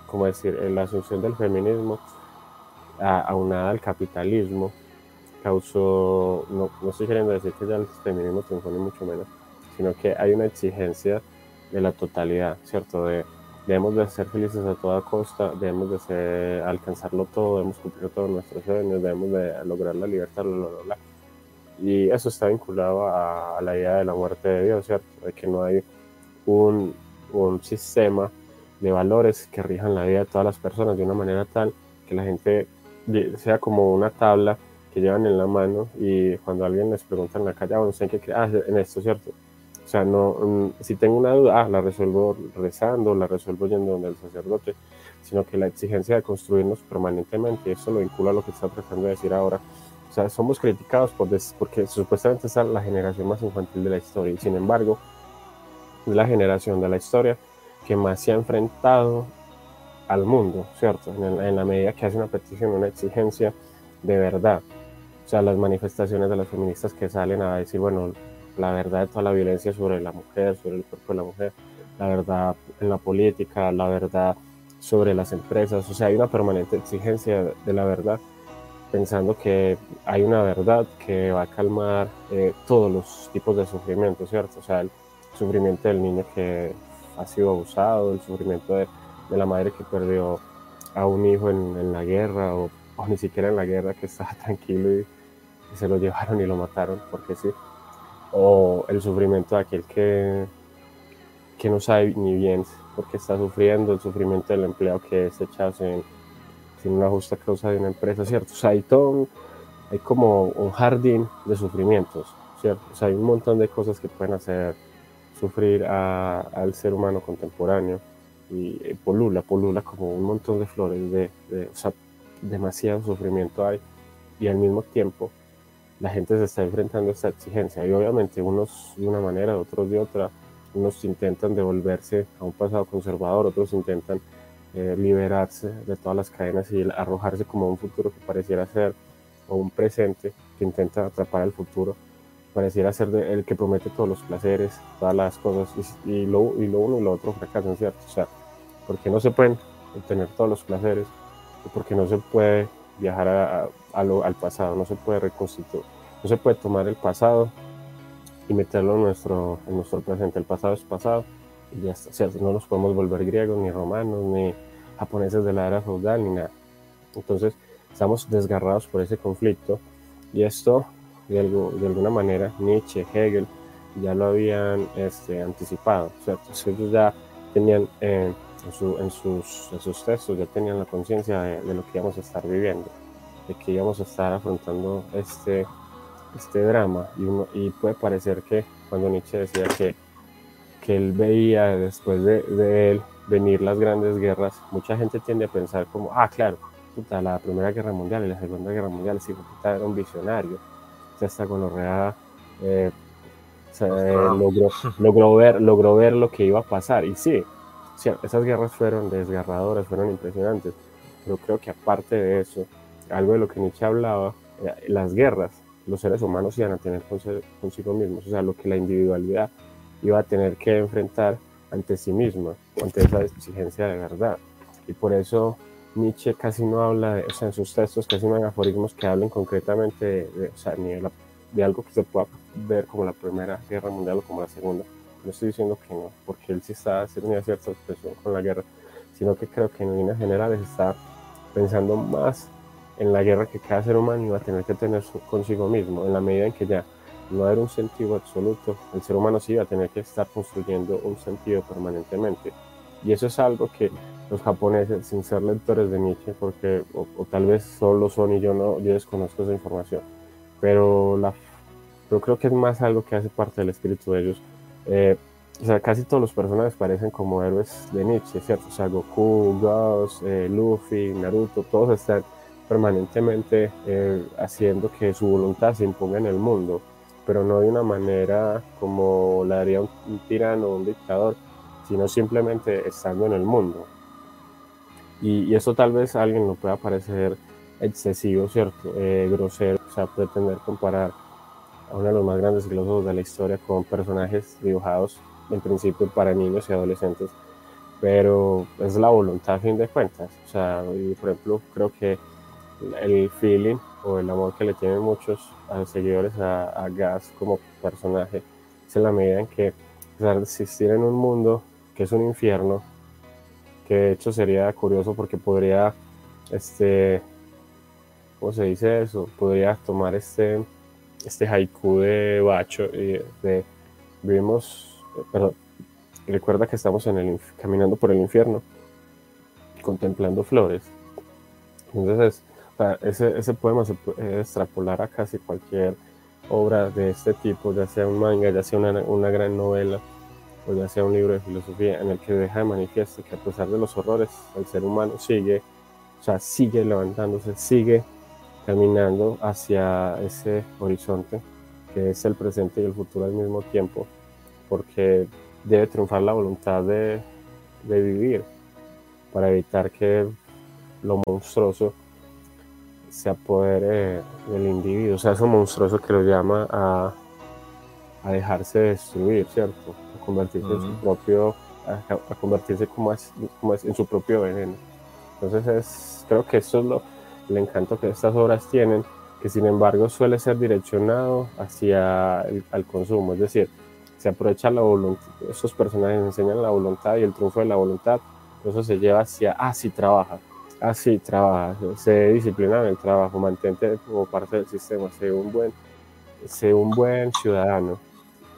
como decir, la asunción del feminismo, aunada al capitalismo, causó, no, no estoy queriendo decir que ya el feminismo triunfó ni mucho menos, sino que hay una exigencia de la totalidad, ¿cierto? De, debemos de ser felices a toda costa, debemos de alcanzarlo todo, debemos cumplir todos nuestros sueños, debemos de lograr la libertad, y eso está vinculado a, la idea de la muerte de Dios, ¿cierto? De que no hay un, un sistema de valores que rijan la vida de todas las personas de una manera tal que la gente sea como una tabla que llevan en la mano y cuando alguien les pregunta en la calle, bueno, ah, qué ah, en esto, ¿cierto? O sea, no, mm, si tengo una duda, ah, la resuelvo rezando, la resuelvo yendo donde el sacerdote, sino que la exigencia de construirnos permanentemente, eso lo vincula a lo que está tratando de decir ahora. O sea, somos criticados por porque supuestamente es la generación más infantil de la historia y sin embargo es la generación de la historia que más se ha enfrentado al mundo, ¿cierto? En, en la medida que hace una petición, una exigencia de verdad. O sea, las manifestaciones de las feministas que salen a decir, bueno, la verdad de toda la violencia sobre la mujer, sobre el cuerpo de la mujer, la verdad en la política, la verdad sobre las empresas. O sea, hay una permanente exigencia de la verdad, pensando que hay una verdad que va a calmar eh, todos los tipos de sufrimiento, ¿cierto? O sea, el sufrimiento del niño que ha sido abusado, el sufrimiento de, la madre que perdió a un hijo en, en la guerra o, o, ni siquiera en la guerra que estaba [LAUGHS] tranquilo y, y se lo llevaron y lo mataron, porque sí o el sufrimiento de aquel que, que no sabe ni bien porque está sufriendo, el sufrimiento del empleado que es echado sin, sin una justa causa de una empresa, ¿cierto? O sea, hay todo, hay como un jardín de sufrimientos, ¿cierto? O sea, hay un montón de cosas que pueden hacer sufrir al ser humano contemporáneo y eh, polula, polula como un montón de flores, de, de, o sea, demasiado sufrimiento hay y al mismo tiempo la gente se está enfrentando a esta exigencia. Y obviamente unos de una manera, otros de otra, unos intentan devolverse a un pasado conservador, otros intentan eh, liberarse de todas las cadenas y arrojarse como a un futuro que pareciera ser, o un presente que intenta atrapar el futuro, pareciera ser el que promete todos los placeres, todas las cosas, y, lo, y lo uno y lo otro fracasan, ¿cierto? O sea, porque no se pueden obtener todos los placeres, porque no se puede viajar al pasado, no se puede reconstituir, no se puede tomar el pasado y meterlo en nuestro, en nuestro presente. El pasado es pasado y ya está, ¿cierto? No nos podemos volver griegos, ni romanos, ni japoneses de la era feudal, ni nada. Entonces, estamos desgarrados por ese conflicto y esto, de, algo, de alguna manera, Nietzsche, Hegel, ya lo habían este, anticipado, ¿cierto? Ellos ya tenían eh, en, sus, en, sus, textos, ya tenían la conciencia de, de, lo que íbamos a estar viviendo, de que íbamos a estar afrontando este este drama. Y, uno, y puede parecer que cuando Nietzsche decía que, que él veía después de, de, él venir las grandes guerras, mucha gente tiende a pensar como, ah, claro, puta, la Primera Guerra Mundial y la Segunda Guerra Mundial, sí, puta, era un visionario, o sea, hasta con eh, o logró, logró, ver, logró ver lo que iba a pasar. Y sí, sí, esas guerras fueron desgarradoras, fueron impresionantes, pero creo que aparte de eso, algo de lo que Nietzsche hablaba, eh, las guerras los seres humanos iban a tener consigo mismos, o sea, lo que la individualidad iba a tener que enfrentar ante sí misma, ante esa exigencia de verdad. Y por eso Nietzsche casi no habla, de, o sea, en sus textos casi no hay aforismos que hablen concretamente de, o sea, ni de, algo que se pueda ver como la Primera Guerra Mundial o como la Segunda. No estoy diciendo que no, porque él sí está una cierta expresión con la guerra, sino que creo que en líneas generales está pensando más en la guerra que cada ser humano iba a tener que tener consigo mismo, en la medida en que ya no era un sentido absoluto, el ser humano sí iba a tener que estar construyendo un sentido permanentemente. Y eso es algo que los japoneses, sin ser lectores de Nietzsche, porque, o, tal vez solo son y yo no, yo desconozco esa información, pero la, yo creo que es más algo que hace parte del espíritu de ellos. Eh, o sea, casi todos los personajes parecen como héroes de Nietzsche, ¿cierto? O sea, Goku, Gauss, eh, Luffy, Naruto, todos están permanentemente eh, haciendo que su voluntad se imponga en el mundo, pero no de una manera como la haría un, tirano o un dictador, sino simplemente estando en el mundo. Y, eso tal vez a alguien lo pueda parecer excesivo, ¿cierto? Eh, grosero, o sea, pretender comparar a uno de los más grandes filósofos de la historia con personajes dibujados en principio para niños y adolescentes, pero es la voluntad a fin de cuentas. O sea, por ejemplo, creo que el feeling o el amor que le tienen muchos a los seguidores a, Gas como personaje es en la medida en que, a pesar de existir en un mundo que es un infierno, que de hecho sería curioso porque podría, este, ¿cómo se dice eso? Podría tomar este, este haiku de Bacho y de, vivimos, perdón, recuerda que estamos en el, caminando por el infierno, contemplando flores. Entonces, ese, ese poema se puede extrapolar a casi cualquier obra de este tipo, ya sea un manga, ya sea una, una gran novela, o ya sea un libro de filosofía en el que deja de manifiesto que a pesar de los horrores, el ser humano sigue, o sea, sigue levantándose, sigue caminando hacia ese horizonte que es el presente y el futuro al mismo tiempo, porque debe triunfar la voluntad de, de vivir para evitar que lo monstruoso se apodere del individuo, o sea, eso monstruoso que lo llama a, a dejarse destruir, ¿cierto? A convertirse en su propio, a, convertirse como es, como es, en su propio veneno. Entonces es, creo que eso es lo, el encanto que estas obras tienen, que sin embargo suele ser direccionado hacia el al consumo, es decir, se aprovecha la voluntad, esos personajes enseñan la voluntad y el triunfo de la voluntad, eso se lleva hacia, ah, sí, trabaja, ah, sí, trabaja, se disciplina en el trabajo, mantente como parte del sistema, sé un buen, sé un buen ciudadano.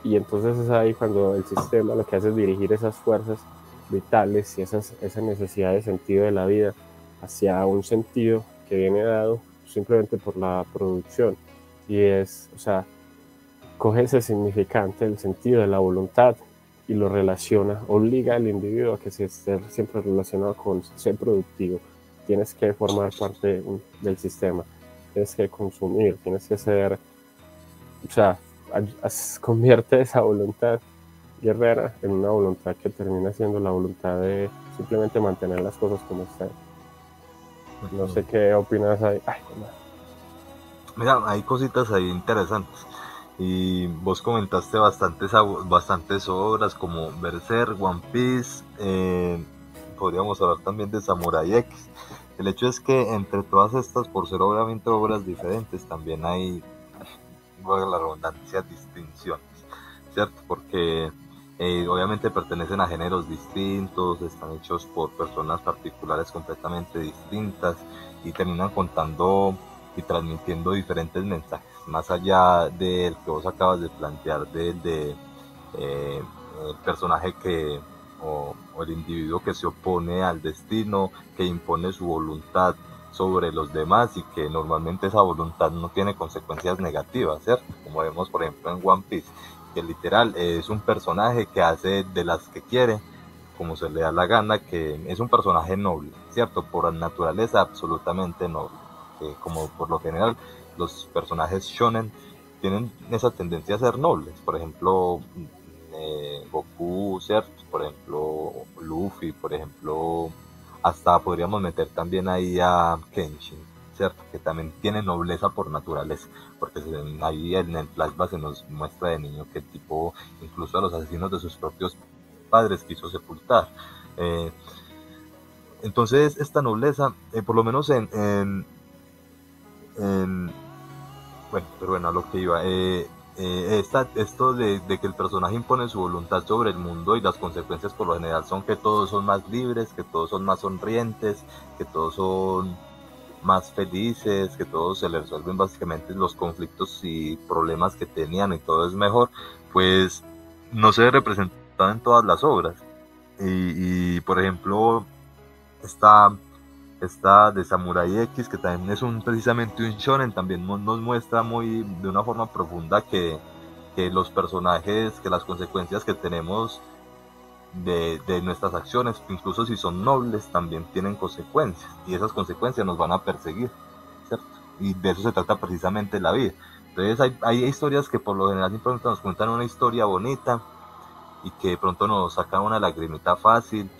Y entonces es ahí cuando el sistema lo que hace es dirigir esas fuerzas vitales y esas, esa necesidad de sentido de la vida hacia un sentido que viene dado simplemente por la producción. Y es, o sea, coge ese significante, el sentido de la voluntad y lo relaciona, obliga al individuo a que se esté siempre relacionado con ser productivo. Tienes que formar parte del sistema, tienes que consumir, tienes que ser, o sea, convierte esa voluntad guerrera en una voluntad que termina siendo la voluntad de simplemente mantener las cosas como están. No sé qué opinas ahí. Mira, hay cositas ahí interesantes. Y vos comentaste bastantes, bastantes obras como Berserk, One Piece, eh, podríamos hablar también de Samurai X. El hecho es que entre todas estas, por ser obviamente obras diferentes, también hay, la redundancia, distinciones, ¿cierto? Porque eh, obviamente pertenecen a géneros distintos, están hechos por personas particulares completamente distintas y terminan contando y transmitiendo diferentes mensajes, más allá del que vos acabas de plantear, de, eh, el personaje que o, el individuo que se opone al destino, que impone su voluntad sobre los demás y que normalmente esa voluntad no tiene consecuencias negativas, ¿cierto? Como vemos por ejemplo en One Piece que literal es un personaje que hace de las que quiere, como se le da la gana, que es un personaje noble, ¿cierto? Por naturaleza absolutamente noble. Que como por lo general los personajes shonen tienen esa tendencia a ser nobles. Por ejemplo, eh, Goku, ¿cierto? Por ejemplo, Luffy, por ejemplo, hasta podríamos meter también ahí a Kenshin, Que también tiene nobleza por naturaleza, porque ahí en el flashback se nos muestra de niño que tipo, incluso a los asesinos de sus propios padres, quiso sepultar. Eh, entonces, esta nobleza, eh, por lo menos en, en, Bueno, pero bueno, a lo que iba. Eh, esto de, que el personaje impone su voluntad sobre el mundo y las consecuencias por lo general son que todos son más libres, que todos son más sonrientes, que todos son más felices, que todos se les resuelven básicamente los conflictos y problemas que tenían y todo es mejor, pues no se ve representado en todas las obras. Y, por ejemplo, está esta de Samurai X, que también es un precisamente un shonen, también nos muestra muy de una forma profunda que, que los personajes, que las consecuencias que tenemos de, nuestras acciones, incluso si son nobles, también tienen consecuencias y esas consecuencias nos van a perseguir, ¿cierto? Y de eso se trata precisamente la vida. Entonces hay, hay historias que por lo general simplemente nos cuentan una historia bonita y que de pronto nos sacan una lagrimita fácil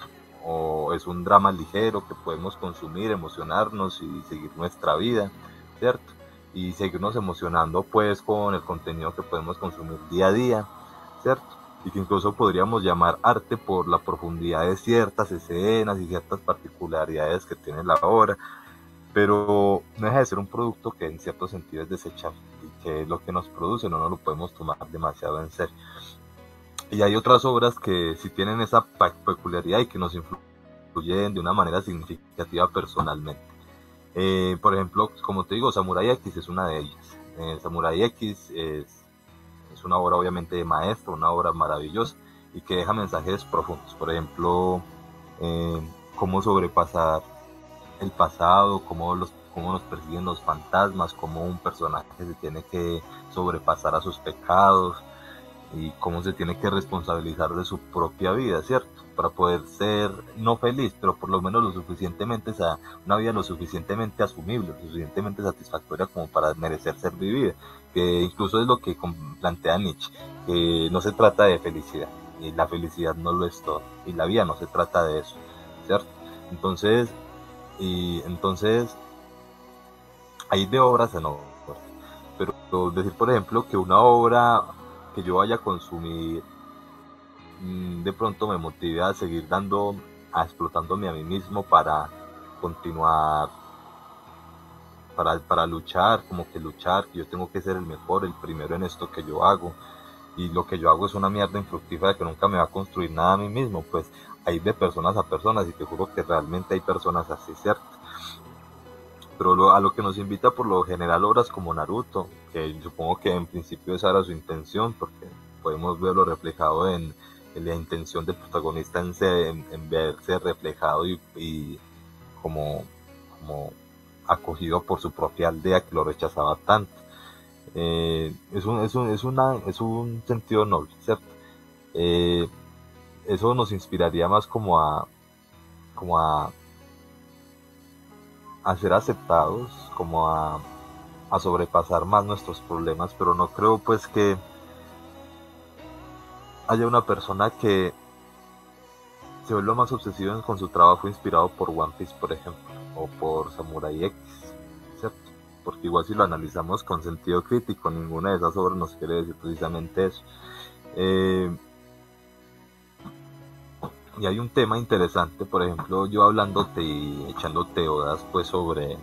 o es un drama ligero que podemos consumir, emocionarnos y seguir nuestra vida, ¿cierto? Y seguirnos emocionando pues con el contenido que podemos consumir día a día, ¿cierto? Y que incluso podríamos llamar arte por la profundidad de ciertas escenas y ciertas particularidades que tiene la obra, pero no deja de ser un producto que en cierto sentido es desechable y que lo que nos produce no nos lo podemos tomar demasiado en serio. Y hay otras obras que sí tienen esa peculiaridad y que nos influyen de una manera significativa personalmente. Eh, por ejemplo, como te digo, Samurai X es una de ellas. Eh, Samurai X es, es, una obra obviamente de maestro, una obra maravillosa y que deja mensajes profundos. Por ejemplo, eh, cómo sobrepasar el pasado, cómo, los, cómo nos persiguen los fantasmas, cómo un personaje se tiene que sobrepasar a sus pecados y cómo se tiene que responsabilizar de su propia vida, ¿cierto? Para poder ser no feliz, pero por lo menos lo suficientemente, una vida lo suficientemente asumible, lo suficientemente satisfactoria como para merecer ser vivida, que incluso es lo que plantea Nietzsche, que no se trata de felicidad, y la felicidad no lo es todo, y la vida no se trata de eso, ¿cierto? Entonces, y entonces, hay de obras en obras, pero decir, por ejemplo, que una obra que yo vaya a consumir de pronto me motive a seguir dando, a explotándome a mí mismo para continuar, para, para luchar, como que luchar, que yo tengo que ser el mejor, el primero en esto que yo hago, y lo que yo hago es una mierda infructífera que nunca me va a construir nada a mí mismo, pues hay de personas a personas y te juro que realmente hay personas así, ¿cierto? Pero a lo que nos invita por lo general obras como Naruto, que supongo que en principio esa era su intención, porque podemos verlo reflejado en, la intención del protagonista en, verse reflejado y, como, acogido por su propia aldea que lo rechazaba tanto. Eh, es, un, es, un, es, una, es un sentido noble, ¿cierto? Eh, eso nos inspiraría más como a, como a, a ser aceptados, como a, a sobrepasar más nuestros problemas, pero no creo pues que haya una persona que se vuelva más obsesivo con su trabajo inspirado por One Piece, por ejemplo, o por Samurai X, ¿cierto? porque igual si lo analizamos con sentido crítico, ninguna de esas obras nos quiere decir precisamente eso. Eh, y hay un tema interesante, por ejemplo, yo hablándote y echándote odas pues sobre,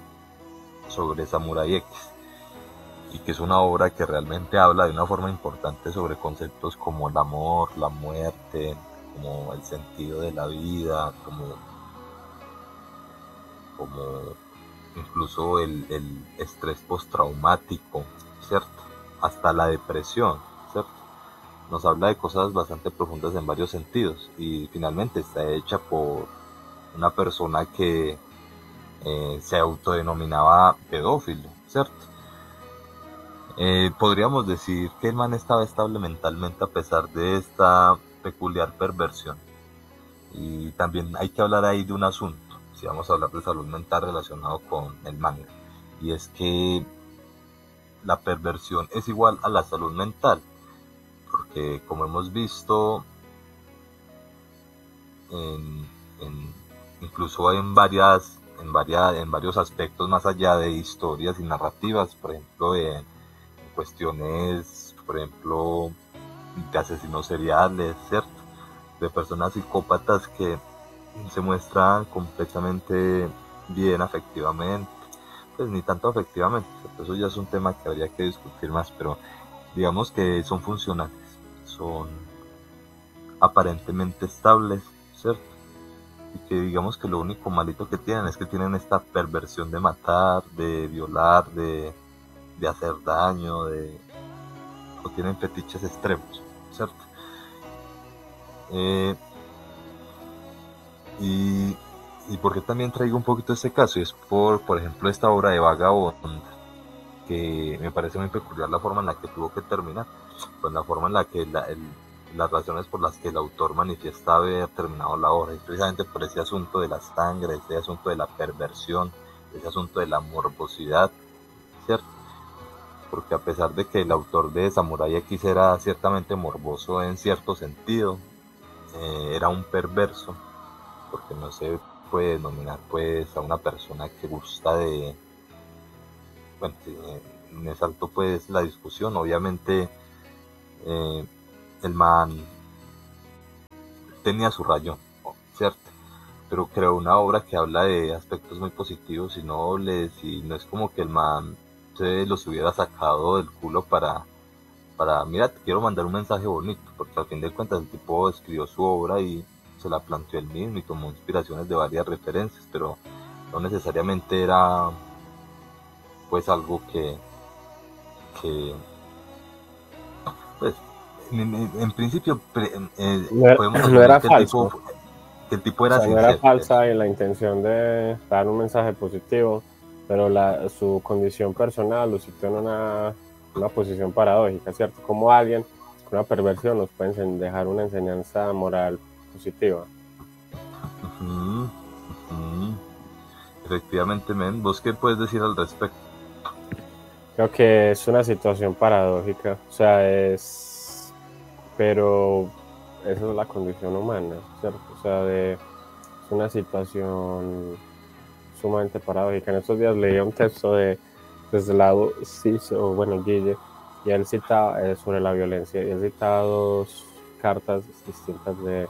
sobre Samurai X, y que es una obra que realmente habla de una forma importante sobre conceptos como el amor, la muerte, como el sentido de la vida, como, como incluso el, el estrés postraumático, ¿cierto? Hasta la depresión, ¿cierto? Nos habla de cosas bastante profundas en varios sentidos y finalmente está hecha por una persona que eh, se autodenominaba pedófilo, ¿cierto? Eh, podríamos decir que el man estaba estable mentalmente a pesar de esta peculiar perversión. Y también hay que hablar ahí de un asunto vamos a hablar de salud mental relacionado con el manga. Y es que la perversión es igual a la salud mental, porque como hemos visto, incluso en varias, en varias, en varios aspectos más allá de historias y narrativas, por ejemplo, en, cuestiones, por ejemplo, de asesinos seriales, ¿cierto? De personas psicópatas que se muestra completamente bien afectivamente, pues ni tanto afectivamente, eso ya es un tema que habría que discutir más, pero digamos que son funcionales, son aparentemente estables, ¿cierto? Y que digamos que lo único malito que tienen es que tienen esta perversión de matar, de violar, de, de hacer daño, de... o tienen fetiches extremos, ¿cierto? Eh, y, y por qué también traigo un poquito este caso, y es por, por ejemplo, esta obra de Vagabond, que me parece muy peculiar la forma en la que tuvo que terminar, pues la forma en la que las razones por las que el autor manifiesta haber terminado la obra, es precisamente por ese asunto de la sangre, ese asunto de la perversión, ese asunto de la morbosidad, ¿cierto? Porque a pesar de que el autor de Samurai X era ciertamente morboso en cierto sentido, eh, era un perverso, porque no se puede denominar pues a una persona que gusta de bueno me saltó pues la discusión obviamente eh, el man tenía su rayón cierto pero creo una obra que habla de aspectos muy positivos y nobles y no es como que el man se los hubiera sacado del culo para para mira te quiero mandar un mensaje bonito porque al fin de cuentas el tipo escribió su obra y se la planteó él mismo y tomó inspiraciones de varias referencias, pero no necesariamente era pues algo que, que pues en, principio eh, no, era, falso. el tipo era no era falsa y la intención de dar un mensaje positivo, pero la, su condición personal lo situó en una, una posición paradójica, ¿cierto? Como alguien con una perversión nos puede dejar una enseñanza moral positiva. Efectivamente, men. ¿Vos qué puedes decir al respecto? Creo que es una situación paradójica, o sea, es, pero esa es la condición humana, ¿cierto? O sea, de, es una situación sumamente paradójica. En estos días leía un texto de desde lado o bueno, Guille, y él citaba eh, sobre la violencia, y él citaba dos cartas distintas de,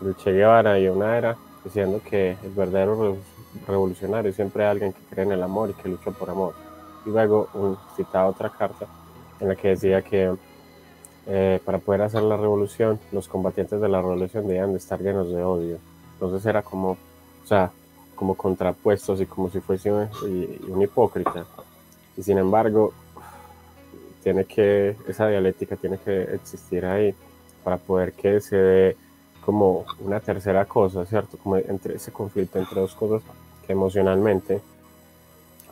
de Che Guevara y una era diciendo que el verdadero revolucionario siempre es alguien que cree en el amor y que lucha por amor y luego un, citaba otra carta en la que decía que eh, para poder hacer la revolución, los combatientes de la revolución debían de estar llenos de odio. Entonces era como, o sea, como contrapuestos y como si fuese un, hipócrita. Y sin embargo, tiene que, esa dialéctica tiene que existir ahí para poder que se dé como una tercera cosa, ¿cierto? Como entre ese conflicto entre dos cosas que emocionalmente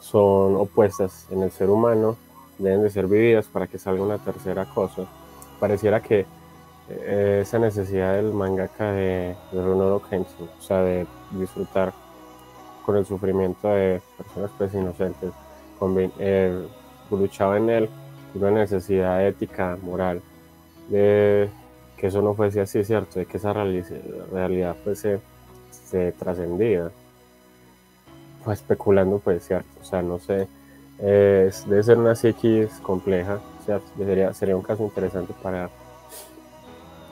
son opuestas en el ser humano, deben de ser vividas para que salga una tercera cosa. Pareciera que eh, esa necesidad del mangaka de, de Kenshin, o sea, de disfrutar con el sufrimiento de personas pues inocentes, eh, luchaba en él una necesidad ética, moral, de que eso no fuese así, ¿cierto? De que esa realidad fuese se trascendida especulando, pues, ¿cierto? O sea, no sé, debe ser una psiquis compleja, ¿cierto? Sería, sería un caso interesante para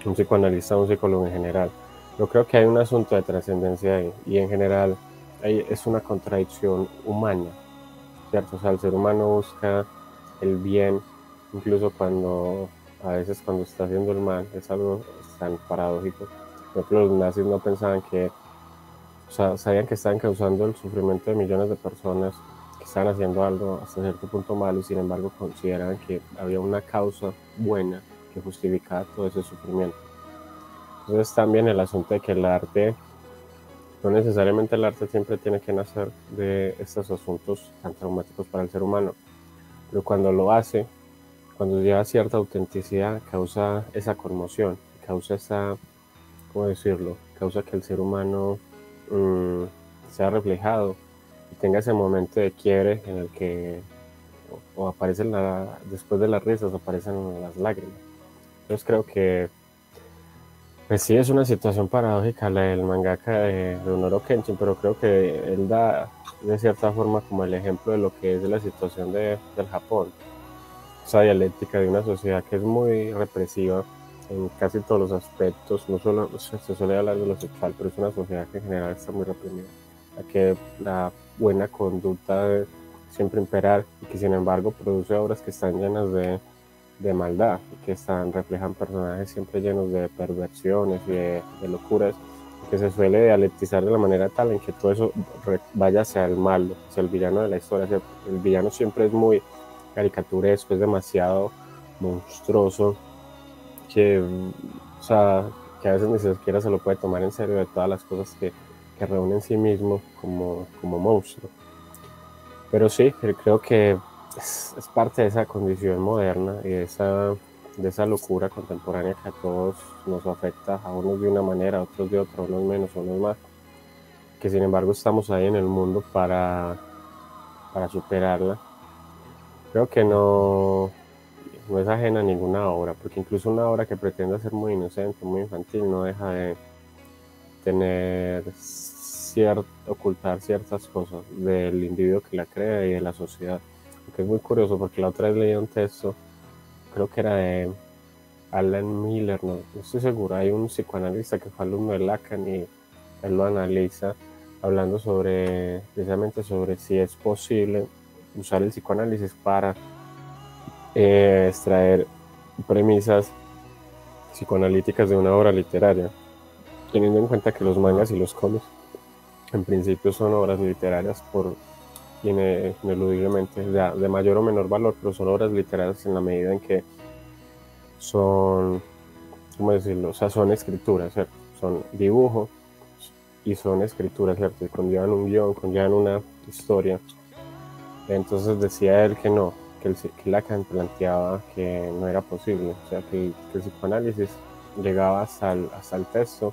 un psicoanalista un psicólogo en general. Yo creo que hay un asunto de trascendencia ahí y en general es una contradicción humana, ¿cierto? O sea, el ser humano busca el bien, incluso cuando a veces cuando está haciendo el mal, es algo tan paradójico. Por ejemplo, los nazis no pensaban que o sea, sabían que estaban causando el sufrimiento de millones de personas que estaban haciendo algo hasta cierto punto malo y sin embargo consideraban que había una causa buena que justificaba todo ese sufrimiento. Entonces también el asunto de que el arte, no necesariamente el arte siempre tiene que nacer de estos asuntos tan traumáticos para el ser humano, pero cuando lo hace, cuando lleva cierta autenticidad, causa esa conmoción, causa esa, ¿cómo decirlo? Causa que el ser humano Mm, sea reflejado y tenga ese momento de quiebre en el que aparecen la, después de las risas aparecen las lágrimas. Entonces creo que pues sí es una situación paradójica la del mangaka de, de Kenshin, pero creo que él da de cierta forma como el ejemplo de lo que es la situación de, del Japón, esa dialéctica de una sociedad que es muy represiva en casi todos los aspectos, no solo se suele hablar de lo sexual, pero es una sociedad que en general está muy reprimida, la que la buena conducta debe siempre imperar y que sin embargo produce obras que están llenas de, de maldad que están, reflejan personajes siempre llenos de perversiones y de, locuras que se suele dialectizar de la manera tal en que todo eso vaya hacia el malo, hacia el villano de la historia. El villano siempre es muy caricaturesco, es demasiado monstruoso, que, o sea, que a veces ni siquiera se lo puede tomar en serio de todas las cosas que, que reúne en sí mismo como, como monstruo. Pero sí, creo que es, parte de esa condición moderna y de esa, de esa locura contemporánea que a todos nos afecta, a unos de una manera, a otros de otra, unos menos, unos más, que sin embargo estamos ahí en el mundo para, para superarla. Creo que no, no es ajena a ninguna obra, porque incluso una obra que pretenda ser muy inocente, muy infantil, no deja de tener cierto, ocultar ciertas cosas del individuo que la crea y de la sociedad. Que es muy curioso porque la otra vez leí un texto, creo que era de Alan Miller, no, estoy seguro, hay un psicoanalista que fue alumno de Lacan y él lo analiza hablando sobre, precisamente sobre si es posible usar el psicoanálisis para eh, extraer premisas psicoanalíticas de una obra literaria. teniendo en cuenta que los mangas y los cómics en principio son obras literarias por ineludiblemente de, de mayor o menor valor, pero son obras literarias en la medida en que son, ¿cómo decirlo? O sea, son escrituras. Son dibujo y son escrituras, ¿cierto? Y conllevan un guion, conllevan una historia. Entonces decía él que no, que, el, que Lacan planteaba que no era posible, o sea, que, que el psicoanálisis llegaba hasta el, hasta el texto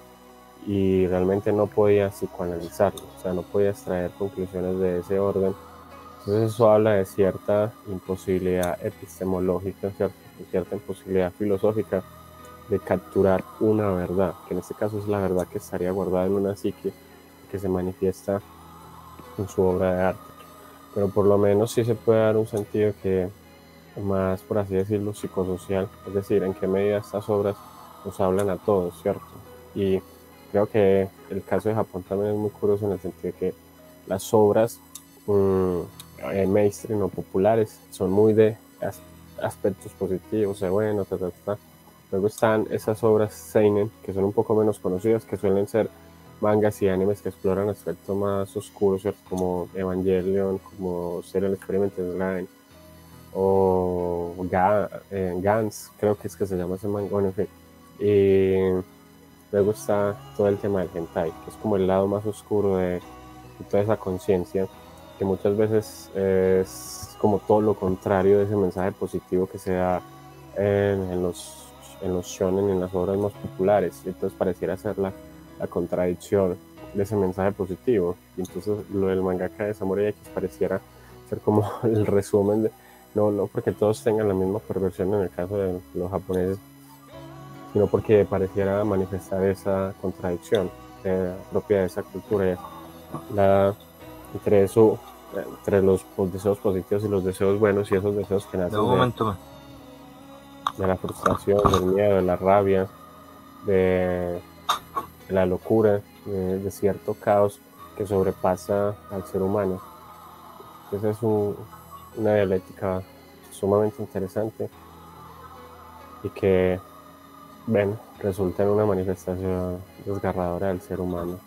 y realmente no podía psicoanalizarlo, o sea, no podía extraer conclusiones de ese orden. Entonces eso habla de cierta imposibilidad epistemológica, ¿cierto? de cierta imposibilidad filosófica de capturar una verdad, que en este caso es la verdad que estaría guardada en una psique que se manifiesta en su obra de arte. Pero por lo menos sí se puede dar un sentido que más, por así decirlo, psicosocial, es decir, en qué medida estas obras nos hablan a todos, ¿cierto? Y creo que el caso de Japón también es muy curioso en el sentido de que las obras mmm, mainstream o populares son muy de aspectos positivos, de bueno, ta, ta, ta. Luego están esas obras seinen que son un poco menos conocidas, que suelen ser mangas y animes que exploran aspectos más oscuros, ¿cierto? como Evangelion, como Serial Experiment Line, o Ga eh, Gans, creo que es que se llama ese manga, bueno, en fin. Y Luego está todo el tema del hentai, que es como el lado más oscuro de, de toda esa conciencia, que muchas veces es como todo lo contrario de ese mensaje positivo que se da en, en los, en los shonen, en las obras más populares. Entonces pareciera ser la, la contradicción de ese mensaje positivo. Y entonces lo del mangaka de Samurai X pareciera ser como [LAUGHS] el resumen de, no, no porque todos tengan la misma perversión en el caso de los japoneses, sino porque pareciera manifestar esa contradicción eh, propia de esa cultura. La, entre eso, entre los deseos positivos y los deseos buenos y esos deseos que nacen de, de, la frustración, del miedo, de la rabia, de, de la locura, de, de, cierto caos que sobrepasa al ser humano. Esa es un, una dialéctica sumamente interesante y que bueno, resulta en una manifestación desgarradora del ser humano.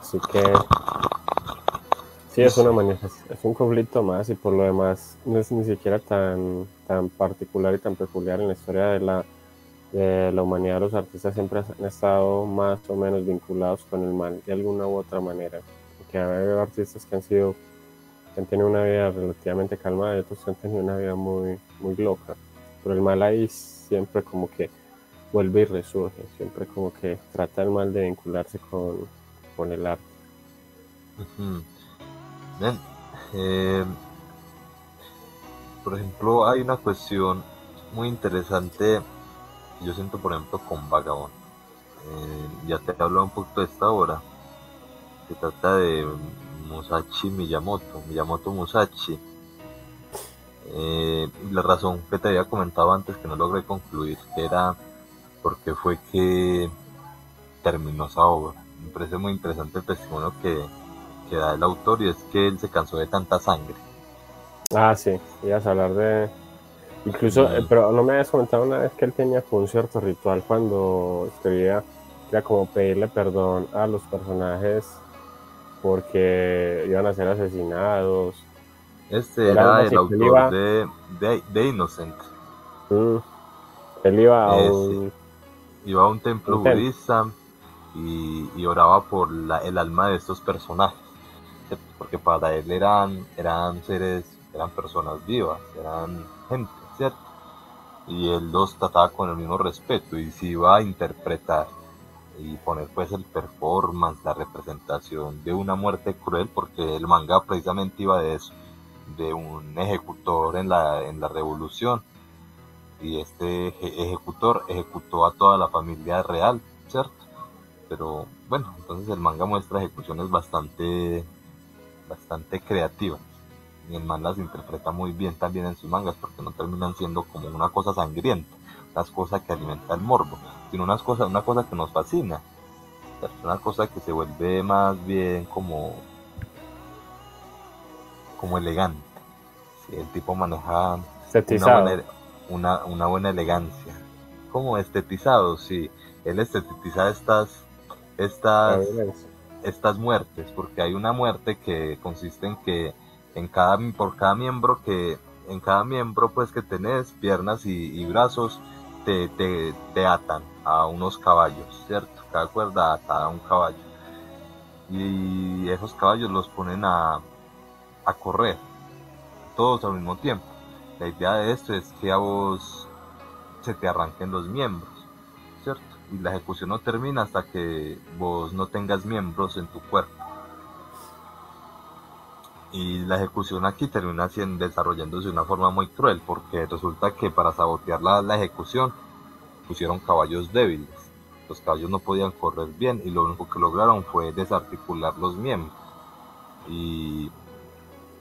Así que sí es una manifestación, es un conflicto más y por lo demás no es ni siquiera tan, tan particular y tan peculiar en la historia de la, de la humanidad. Los artistas siempre han estado más o menos vinculados con el mal de alguna u otra manera. Porque hay artistas que han sido, que han tenido una vida relativamente calmada y otros que han tenido una vida muy, muy loca pero el mal ahí siempre como que vuelve y resurge, siempre como que trata el mal de vincularse con, con el arte. Bien. Eh, por ejemplo, hay una cuestión muy interesante yo siento, por ejemplo, con Vagabond. Eh, ya te he hablado un poquito de esta obra. Se trata de Musashi Miyamoto, Miyamoto Musashi eh, la razón que te había comentado antes que no logré concluir era porque fue que terminó esa obra. Me parece muy interesante el testimonio que, que da el autor y es que él se cansó de tanta sangre. Ah, sí, ibas a hablar de... Incluso, eh, pero no me habías comentado una vez que él tenía un cierto ritual cuando escribía, era como pedirle perdón a los personajes porque iban a ser asesinados este era, el autor iba... de, de, de, Innocent. Mm. Él iba a un... Iba a un templo un budista y, y, oraba por la, el alma de estos personajes. Porque para él eran, eran seres, eran personas vivas, eran gente, ¿cierto? Y él los trataba con el mismo respeto y se iba a interpretar y poner pues el performance, la representación de una muerte cruel, porque el manga precisamente iba de eso de un ejecutor en la, en la revolución. Y este ejecutor ejecutó a toda la familia real, ¿cierto? Pero bueno, entonces el manga muestra ejecuciones bastante, bastante creativas. Y el man las interpreta muy bien también en sus mangas porque no terminan siendo como una cosa sangrienta, una cosa que alimenta el morbo, sino una cosa, una cosa que nos fascina, una cosa que se vuelve más bien como como elegante. Sí, el tipo maneja una buena, una, una buena, elegancia. como estetizado, sí. Él estetiza estas, estas, estas muertes, porque hay una muerte que consiste en que en cada, por cada miembro que, en cada miembro pues que tenés, piernas y, brazos, te, te, te, atan a unos caballos, ¿cierto? Cada cuerda atada a un caballo. Y esos caballos los ponen a, a correr, todos al mismo tiempo. La idea de esto es que a vos se te arranquen los miembros, ¿cierto? Y la ejecución no termina hasta que vos no tengas miembros en tu cuerpo. Y la ejecución aquí termina siendo, desarrollándose de una forma muy cruel, porque resulta que para sabotear la, la ejecución pusieron caballos débiles. Los caballos no podían correr bien y lo único que lograron fue desarticular los miembros. Y,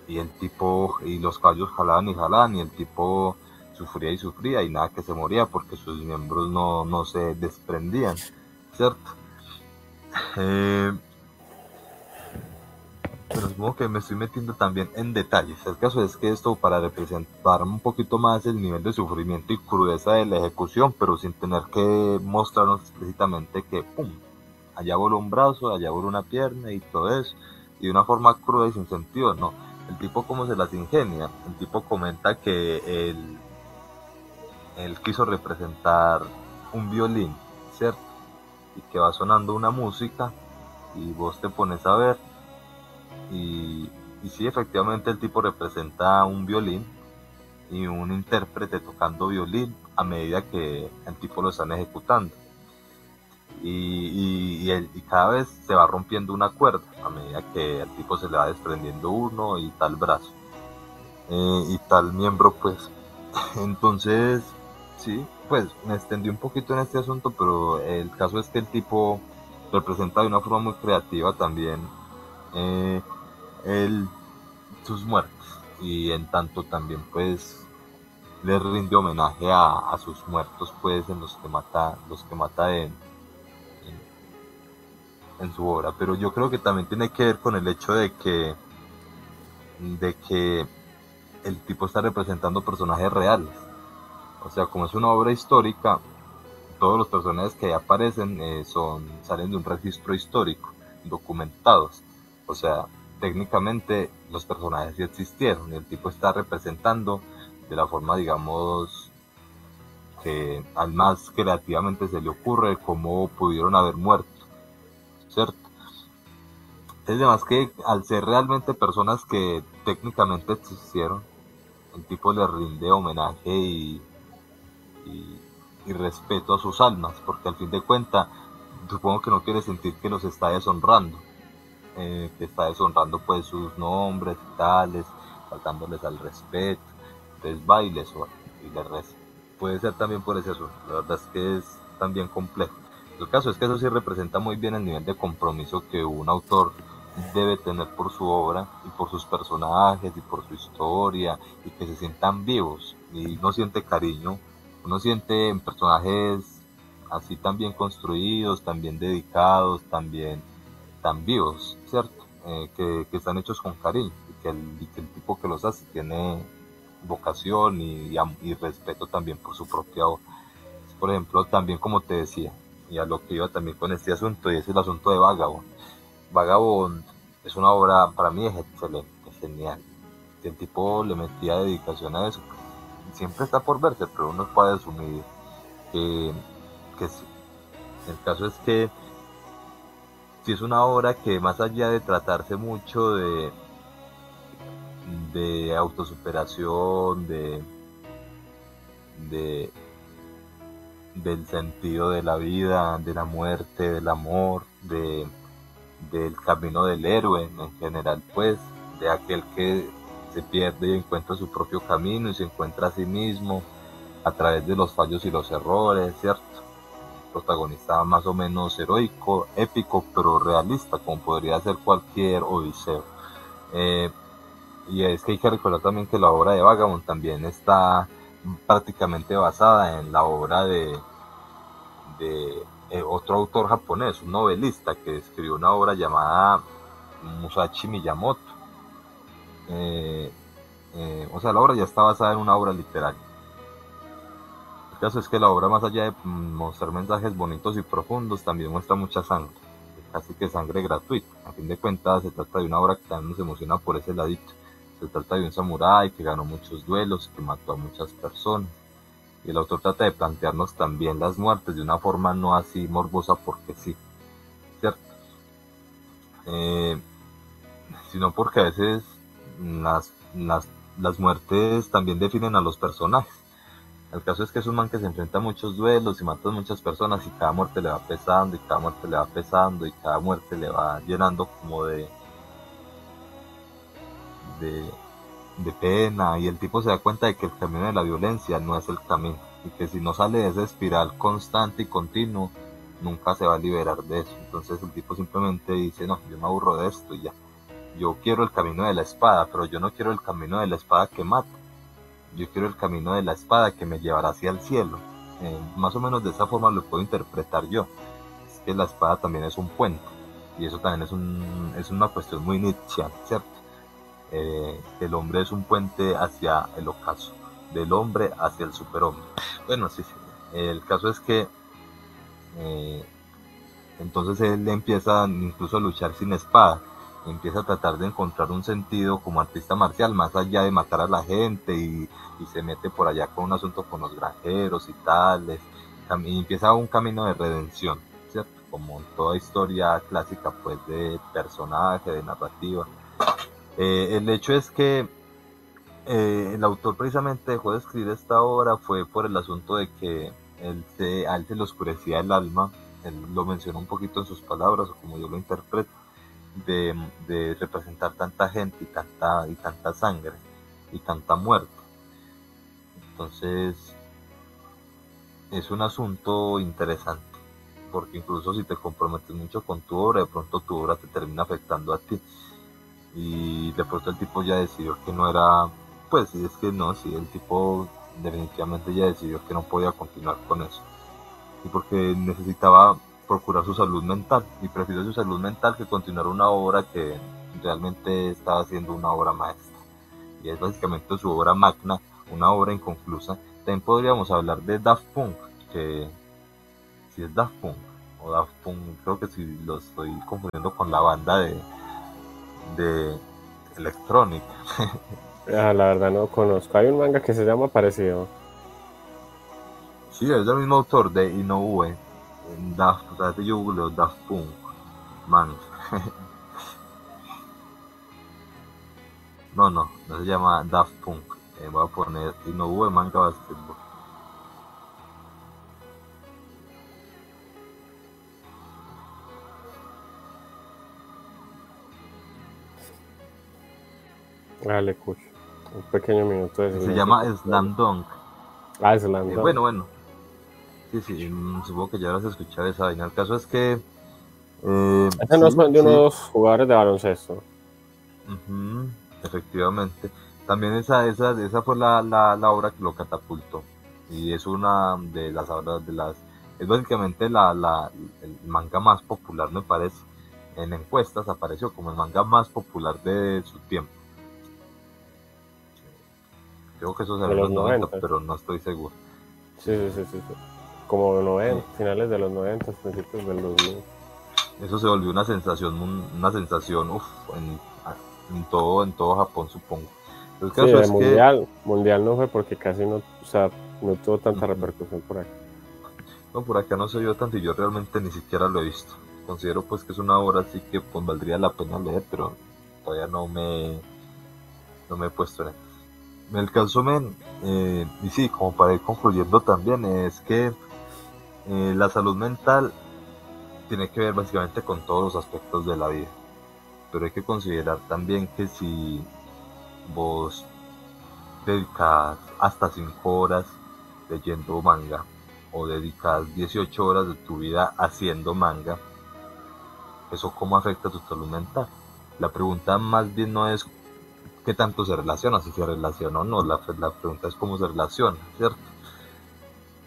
y el tipo, y los caballos jalaban y jalaban y el tipo sufría y sufría y nada que se moría porque sus miembros no, no se desprendían, ¿cierto? Eh, pero supongo que me estoy metiendo también en detalles. El caso es que esto para representar un poquito más el nivel de sufrimiento y crudeza de la ejecución, pero sin tener que mostrarnos explícitamente que, ¡pum!, allá voló un brazo, allá voló una pierna y todo eso, y de una forma cruda y sin sentido, no. El tipo como se las ingenia, el tipo comenta que el él quiso representar un violín, ¿cierto? Y que va sonando una música y vos te pones a ver y, y sí, efectivamente el tipo representa un violín y un intérprete tocando violín a medida que el tipo lo están ejecutando. Y, cada vez se va rompiendo una cuerda a medida que el tipo se le va desprendiendo uno y tal brazo eh, y tal miembro pues. [LAUGHS] Entonces Sí, pues me extendí un poquito en este asunto, pero el caso es que el tipo representa de una forma muy creativa también eh, sus muertes y en tanto también pues le rinde homenaje a, sus muertos pues en los que mata los que mata en, en, su obra pero yo creo que también tiene que ver con el hecho de que de que el tipo está representando personajes reales o sea, como es una obra histórica, todos los personajes que aparecen eh, son, salen de un registro histórico, documentados. O sea, técnicamente los personajes sí existieron y el tipo está representando de la forma, digamos, que al más creativamente se le ocurre cómo pudieron haber muerto, Es además que al ser realmente personas que técnicamente existieron, el tipo le rinde homenaje y y, respeto a sus almas, porque al fin de cuentas supongo que no quiere sentir que los está deshonrando, eh, que está deshonrando pues sus nombres y tales, faltándoles al respeto, entonces va y les y les Puede ser también por ese asunto, la verdad es que es también complejo. El caso es que eso sí representa muy bien el nivel de compromiso que un autor debe tener por su obra y por sus personajes y por su historia y que se sientan vivos y no siente cariño uno siente en personajes así tan bien construidos, tan bien dedicados, tan bien, tan vivos, ¿cierto? Eh, que, están hechos con cariño y que, el, tipo que los hace tiene vocación y, y, respeto también por su propia obra. Por ejemplo, también como te decía, y a lo que iba también con este asunto, y es el asunto de Vagabond. Vagabond es una obra, para mí es excelente, genial. El tipo le metía dedicación a eso, siempre está por verse, pero uno puede asumir que. El caso es que si es una obra que más allá de tratarse mucho de, de autosuperación, de, de del sentido de la vida, de la muerte, del amor, de, del camino del héroe en general, pues, de aquel que se pierde y encuentra su propio camino y se encuentra a sí mismo a través de los fallos y los errores, ¿cierto? Protagonista más o menos heroico, épico, pero realista, como podría ser cualquier Odiseo. Eh, y es que hay que recordar también que la obra de Vagabond también está prácticamente basada en la obra de, eh, otro autor japonés, un novelista que escribió una obra llamada Musashi Miyamoto eh, eh, o sea, la obra ya está basada en una obra literaria. El caso es que la obra, más allá de mostrar mensajes bonitos y profundos, también muestra mucha sangre, casi que sangre gratuita. A fin de cuentas, se trata de una obra que también nos emociona por ese ladito. Se trata de un samurái que ganó muchos duelos, que mató a muchas personas. Y el autor trata de plantearnos también las muertes de una forma no así morbosa porque sí, ¿cierto? Eh, sino porque a veces las, las, las muertes también definen a los personajes. El caso es que es un man que se enfrenta a muchos duelos y mata a muchas personas y cada muerte le va pesando y cada muerte le va pesando y cada muerte le va llenando como de, de, pena y el tipo se da cuenta de que el camino de la violencia no es el camino y que si no sale de esa espiral constante y continuo nunca se va a liberar de eso. Entonces el tipo simplemente dice, no, yo me aburro de esto y ya. Yo quiero el camino de la espada, pero yo no quiero el camino de la espada que mata yo quiero el camino de la espada que me llevará hacia el cielo. Eh, más o menos de esa forma lo puedo interpretar yo. Es que la espada también es un puente. Y eso también es, un, es una cuestión muy Nietzsche, ¿cierto? Eh, el hombre es un puente hacia el ocaso, del hombre hacia el superhombre. Bueno, sí, sí. El caso es que eh, entonces él empieza incluso a luchar sin espada empieza a tratar de encontrar un sentido como artista marcial, más allá de matar a la gente y, se mete por allá con un asunto con los granjeros y tales, y empieza un camino de redención, ¿cierto? Como toda historia clásica, pues, de personaje, de narrativa. Eh, el hecho es que eh, el autor precisamente dejó de escribir esta obra fue por el asunto de que él se, a él se le oscurecía el alma, él lo mencionó un poquito en sus palabras, o como yo lo interpreto, de, representar tanta gente y tanta, y tanta sangre y tanta muerte. Entonces, es un asunto interesante, porque incluso si te comprometes mucho con tu obra, de pronto tu obra te termina afectando a ti. Y de pronto el tipo ya decidió que no era, pues sí, es que no, sí, el tipo definitivamente ya decidió que no podía continuar con eso. Y porque necesitaba procurar su salud mental y prefirió su salud mental que continuar una obra que realmente estaba haciendo una obra maestra. Y es básicamente su obra magna, una obra inconclusa. También podríamos hablar de Daft Punk, que si es Daft Punk o Daft Punk, creo que si lo estoy confundiendo con la banda de, de Electronic. ah, la verdad no conozco. Hay un manga que se llama parecido. Sí, es del mismo autor de Inoue Daft, até yo googleo Daft Punk, man. [LAUGHS] no, no, no se llama Daft Punk. Eh, voy a poner Inoue Manga Basketball. Dale, escucho. Un pequeño minuto de Se llama Slam Dunk. Ah, Slam eh, Dunk. bueno, bueno Sí, sí, mm, supongo que ya habrás escuchado esa vaina. El caso es que. Eh, Ese no es de unos jugadores de baloncesto. efectivamente. También esa, esa, esa fue la, la, la, obra que lo catapultó. Y es una de las obras de las. Es básicamente la, la, el manga más popular, me parece. En encuestas apareció como el manga más popular de su tiempo. Creo que eso se ve en los 90, pero no estoy seguro. Sí, sí, sí, sí. sí como 90, finales de los 90, principios del 2000. Eso se volvió una sensación, una sensación uf, en, todo, en todo Japón, supongo. El caso es mundial, mundial no fue porque casi no, o sea, no tuvo tanta repercusión por acá. No, por acá no se vio tanto y yo realmente ni siquiera lo he visto. Considero pues que es una obra así que pues valdría la pena leer, pero todavía no me, no me he puesto en El caso, men, eh, y sí, como para ir concluyendo también, es que eh, la salud mental tiene que ver básicamente con todos los aspectos de la vida, pero hay que considerar también que si vos dedicas hasta 5 horas leyendo manga o dedicas 18 horas de tu vida haciendo manga, eso cómo afecta a tu salud mental. La pregunta más bien no es qué tanto se relaciona, si se relaciona o no, la, la pregunta es cómo se relaciona, ¿cierto?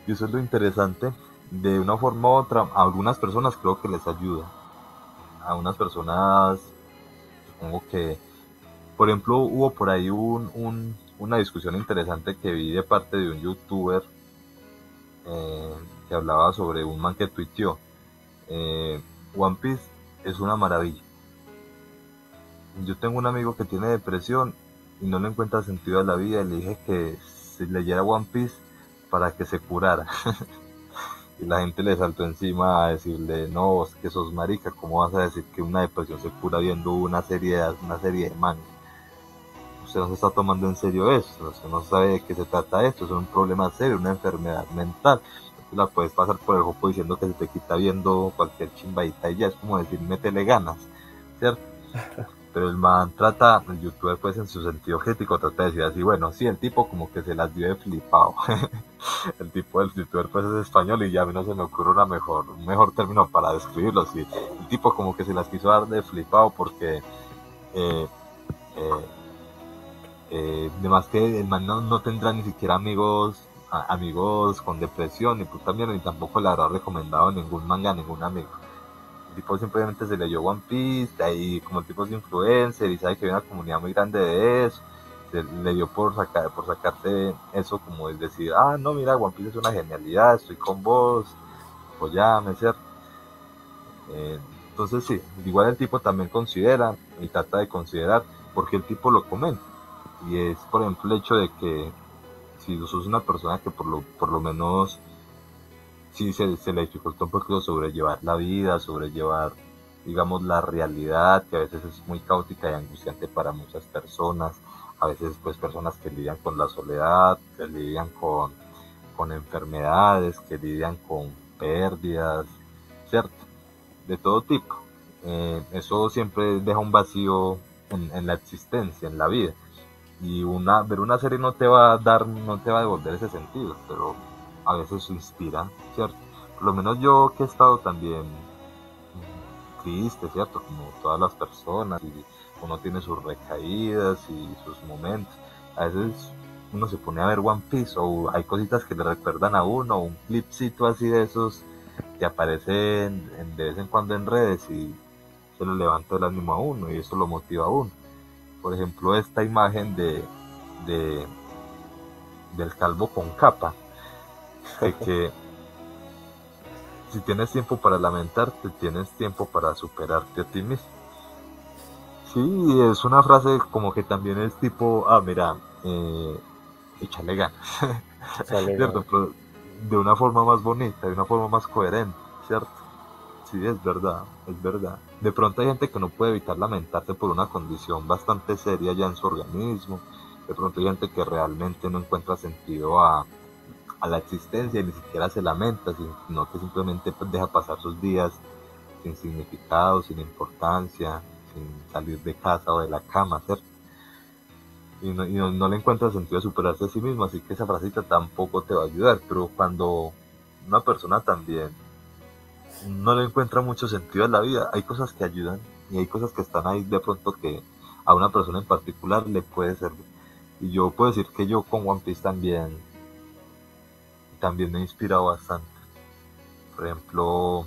Y eso es lo interesante de una forma u otra, a algunas personas creo que les ayuda. A unas personas, supongo que, por ejemplo, hubo por ahí un, una discusión interesante que vi de parte de un youtuber eh, que hablaba sobre un man que tuiteó, eh, One Piece es una maravilla. Yo tengo un amigo que tiene depresión y no le encuentra sentido a la vida le dije que se leyera One Piece para que se curara. [LAUGHS] y la gente le saltó encima a decirle, no, es que sos marica, ¿cómo vas a decir que una depresión se cura viendo una serie de, una serie de manga? Usted no se está tomando en serio eso, usted no sabe de qué se trata esto, es un problema serio, una enfermedad mental. Entonces la puedes pasar por el ojo diciendo que se te quita viendo cualquier chimbadita y ya es como decir, métele ganas, ¿cierto? [LAUGHS] pero el man trata, el youtuber pues en su sentido crítico trata de decir así, bueno, sí, el tipo como que se las dio de flipado. [LAUGHS] el tipo del youtuber pues es español y ya a mí no se me ocurre una mejor, un mejor término para describirlo, sí. El tipo como que se las quiso dar de flipado porque, eh, eh, eh, además que el man no, tendrá ni siquiera amigos amigos con depresión y pues también ni tampoco le habrá recomendado ningún manga a ningún amigo tipo simplemente se leyó One Piece, de ahí como el tipo es influencer y sabe que hay una comunidad muy grande de eso, se le dio por sacar, por sacarte eso como es decir, ah no mira One Piece es una genialidad, estoy con vos, apoyame, ¿cierto? Eh, entonces sí, igual el tipo también considera y trata de considerar porque el tipo lo comenta. Y es por ejemplo el hecho de que si sos una persona que por lo, por lo menos sí se, le dificulta un poco sobrellevar la vida, sobrellevar, digamos, la realidad, que a veces es muy caótica y angustiante para muchas personas, a veces pues personas que lidian con la soledad, que lidian con, con enfermedades, que lidian con pérdidas, ¿cierto? De todo tipo. Eh, eso siempre deja un vacío en, en, la existencia, en la vida. Y una, ver una serie no te va a dar, no te va a devolver ese sentido, pero a veces inspira, ¿cierto? Por lo menos yo que he estado también triste, ¿cierto? Como todas las personas, y uno tiene sus recaídas y sus momentos. A veces uno se pone a ver One Piece o hay cositas que le recuerdan a uno, un clipcito así de esos que aparecen de vez en cuando en redes y se le levanta el ánimo a uno y eso lo motiva a uno. Por ejemplo, esta imagen de, de del calvo con capa que si tienes tiempo para lamentarte, tienes tiempo para superarte a ti mismo. Sí, es una frase como que también es tipo, ah, mira, eh, échale ganas, ¿cierto? de una forma más bonita, de una forma más coherente, ¿cierto? Sí, es verdad, es verdad. De pronto hay gente que no puede evitar lamentarse por una condición bastante seria ya en su organismo. De pronto hay gente que realmente no encuentra sentido a, a la existencia y ni siquiera se lamenta, sino que simplemente pues, deja pasar sus días sin significado, sin importancia, sin salir de casa o de la cama, ¿cierto? Y, no, le encuentra sentido de superarse a sí mismo, así que esa frasita tampoco te va a ayudar, pero cuando una persona también no le encuentra mucho sentido a la vida, hay cosas que ayudan y hay cosas que están ahí de pronto que a una persona en particular le puede servir. Y yo puedo decir que yo con One Piece también también me ha inspirado bastante. Por ejemplo,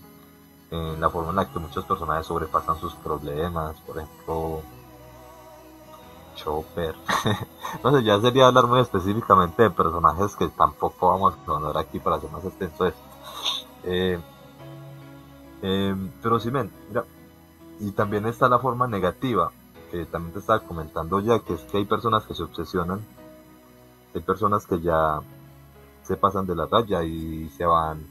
en la forma en la que muchos personajes sobrepasan sus problemas, por ejemplo, Chopper. [LAUGHS] no sé, ya sería hablar muy específicamente de personajes que tampoco vamos a poner aquí para hacer más extenso esto. Eh, em, pero sí, men, mira, y también está la forma negativa, que también te estaba comentando ya, que es que hay personas que se obsesionan, hay personas que ya se pasan de la raya y se van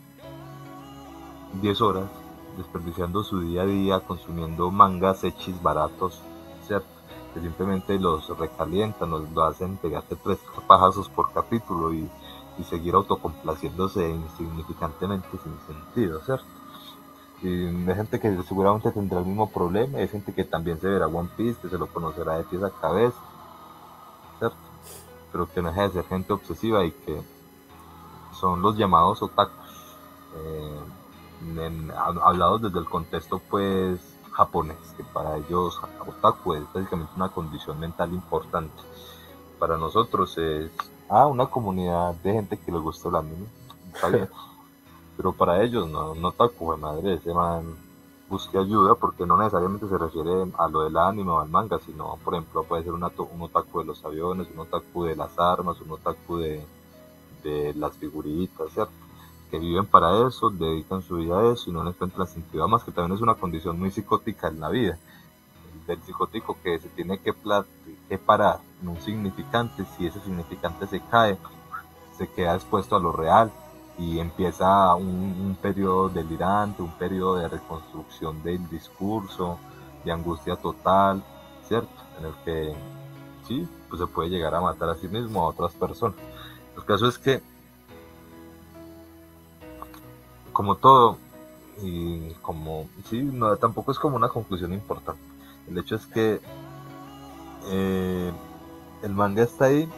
10 horas desperdiciando su día a día consumiendo mangas hechis baratos, ¿cierto? Que simplemente los recalientan, los lo hacen pegarte tres pajazos por capítulo y, y seguir autocomplaciéndose insignificantemente sin sentido, ¿cierto? Y hay gente que seguramente tendrá el mismo problema, hay gente que también se verá One Piece, que se lo conocerá de pies a cabeza, ¿cierto? Pero que no deja de ser gente obsesiva y que son los llamados otakus. Eh, hablados desde el contexto pues japonés, que para ellos otaku es básicamente una condición mental importante. Para nosotros es ah, una comunidad de gente que le gusta el anime, está bien. [LAUGHS] Pero para ellos no, no otaku, de madre, ese man busque ayuda porque no necesariamente se refiere a lo del anime o al manga, sino, por ejemplo, puede ser un, un otaku de los aviones, un otaku de las armas, un otaku de, de las figuritas, ¿cierto? que viven para eso, dedican su vida a eso y no le encuentran sentido. más que también es una condición muy psicótica en la vida. Del psicótico que se tiene que, que parar en un significante, si ese significante se cae, se queda expuesto a lo real y empieza un, un periodo delirante, un periodo de reconstrucción del discurso, de angustia total, ¿cierto? En el que sí, pues se puede llegar a matar a sí mismo a otras personas. El caso es que, como todo, y como, sí, no, tampoco es como una conclusión importante. El hecho es que eh, el manga está ahí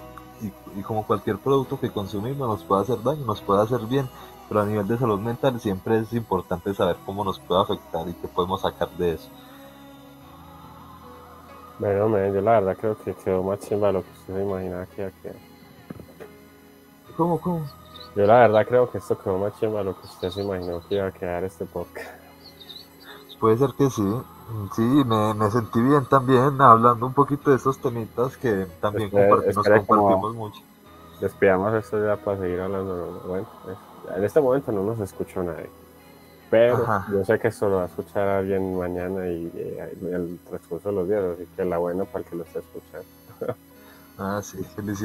y, como cualquier producto que consumimos nos puede hacer daño, nos puede hacer bien, pero a nivel de salud mental siempre es importante saber cómo nos puede afectar y qué podemos sacar de eso. Bueno, yo la verdad creo que quedó más chimba lo que usted se imaginaba que iba a. ¿Cómo, cómo? Yo la verdad creo que esto quedó más chimba de lo que usted se imaginó que iba a quedar este podcast. Puede ser que sí. Sí, me, me sentí bien también hablando un poquito de esos temitas que también compartimos, compartimos mucho. Despidamos esto ya para seguir hablando. Bueno, en este momento no nos escuchó nadie. Pero yo sé que esto lo va a escuchar alguien mañana y, el transcurso de los días, así que la buena para el que lo esté escuchando. ah, sí, felicidades.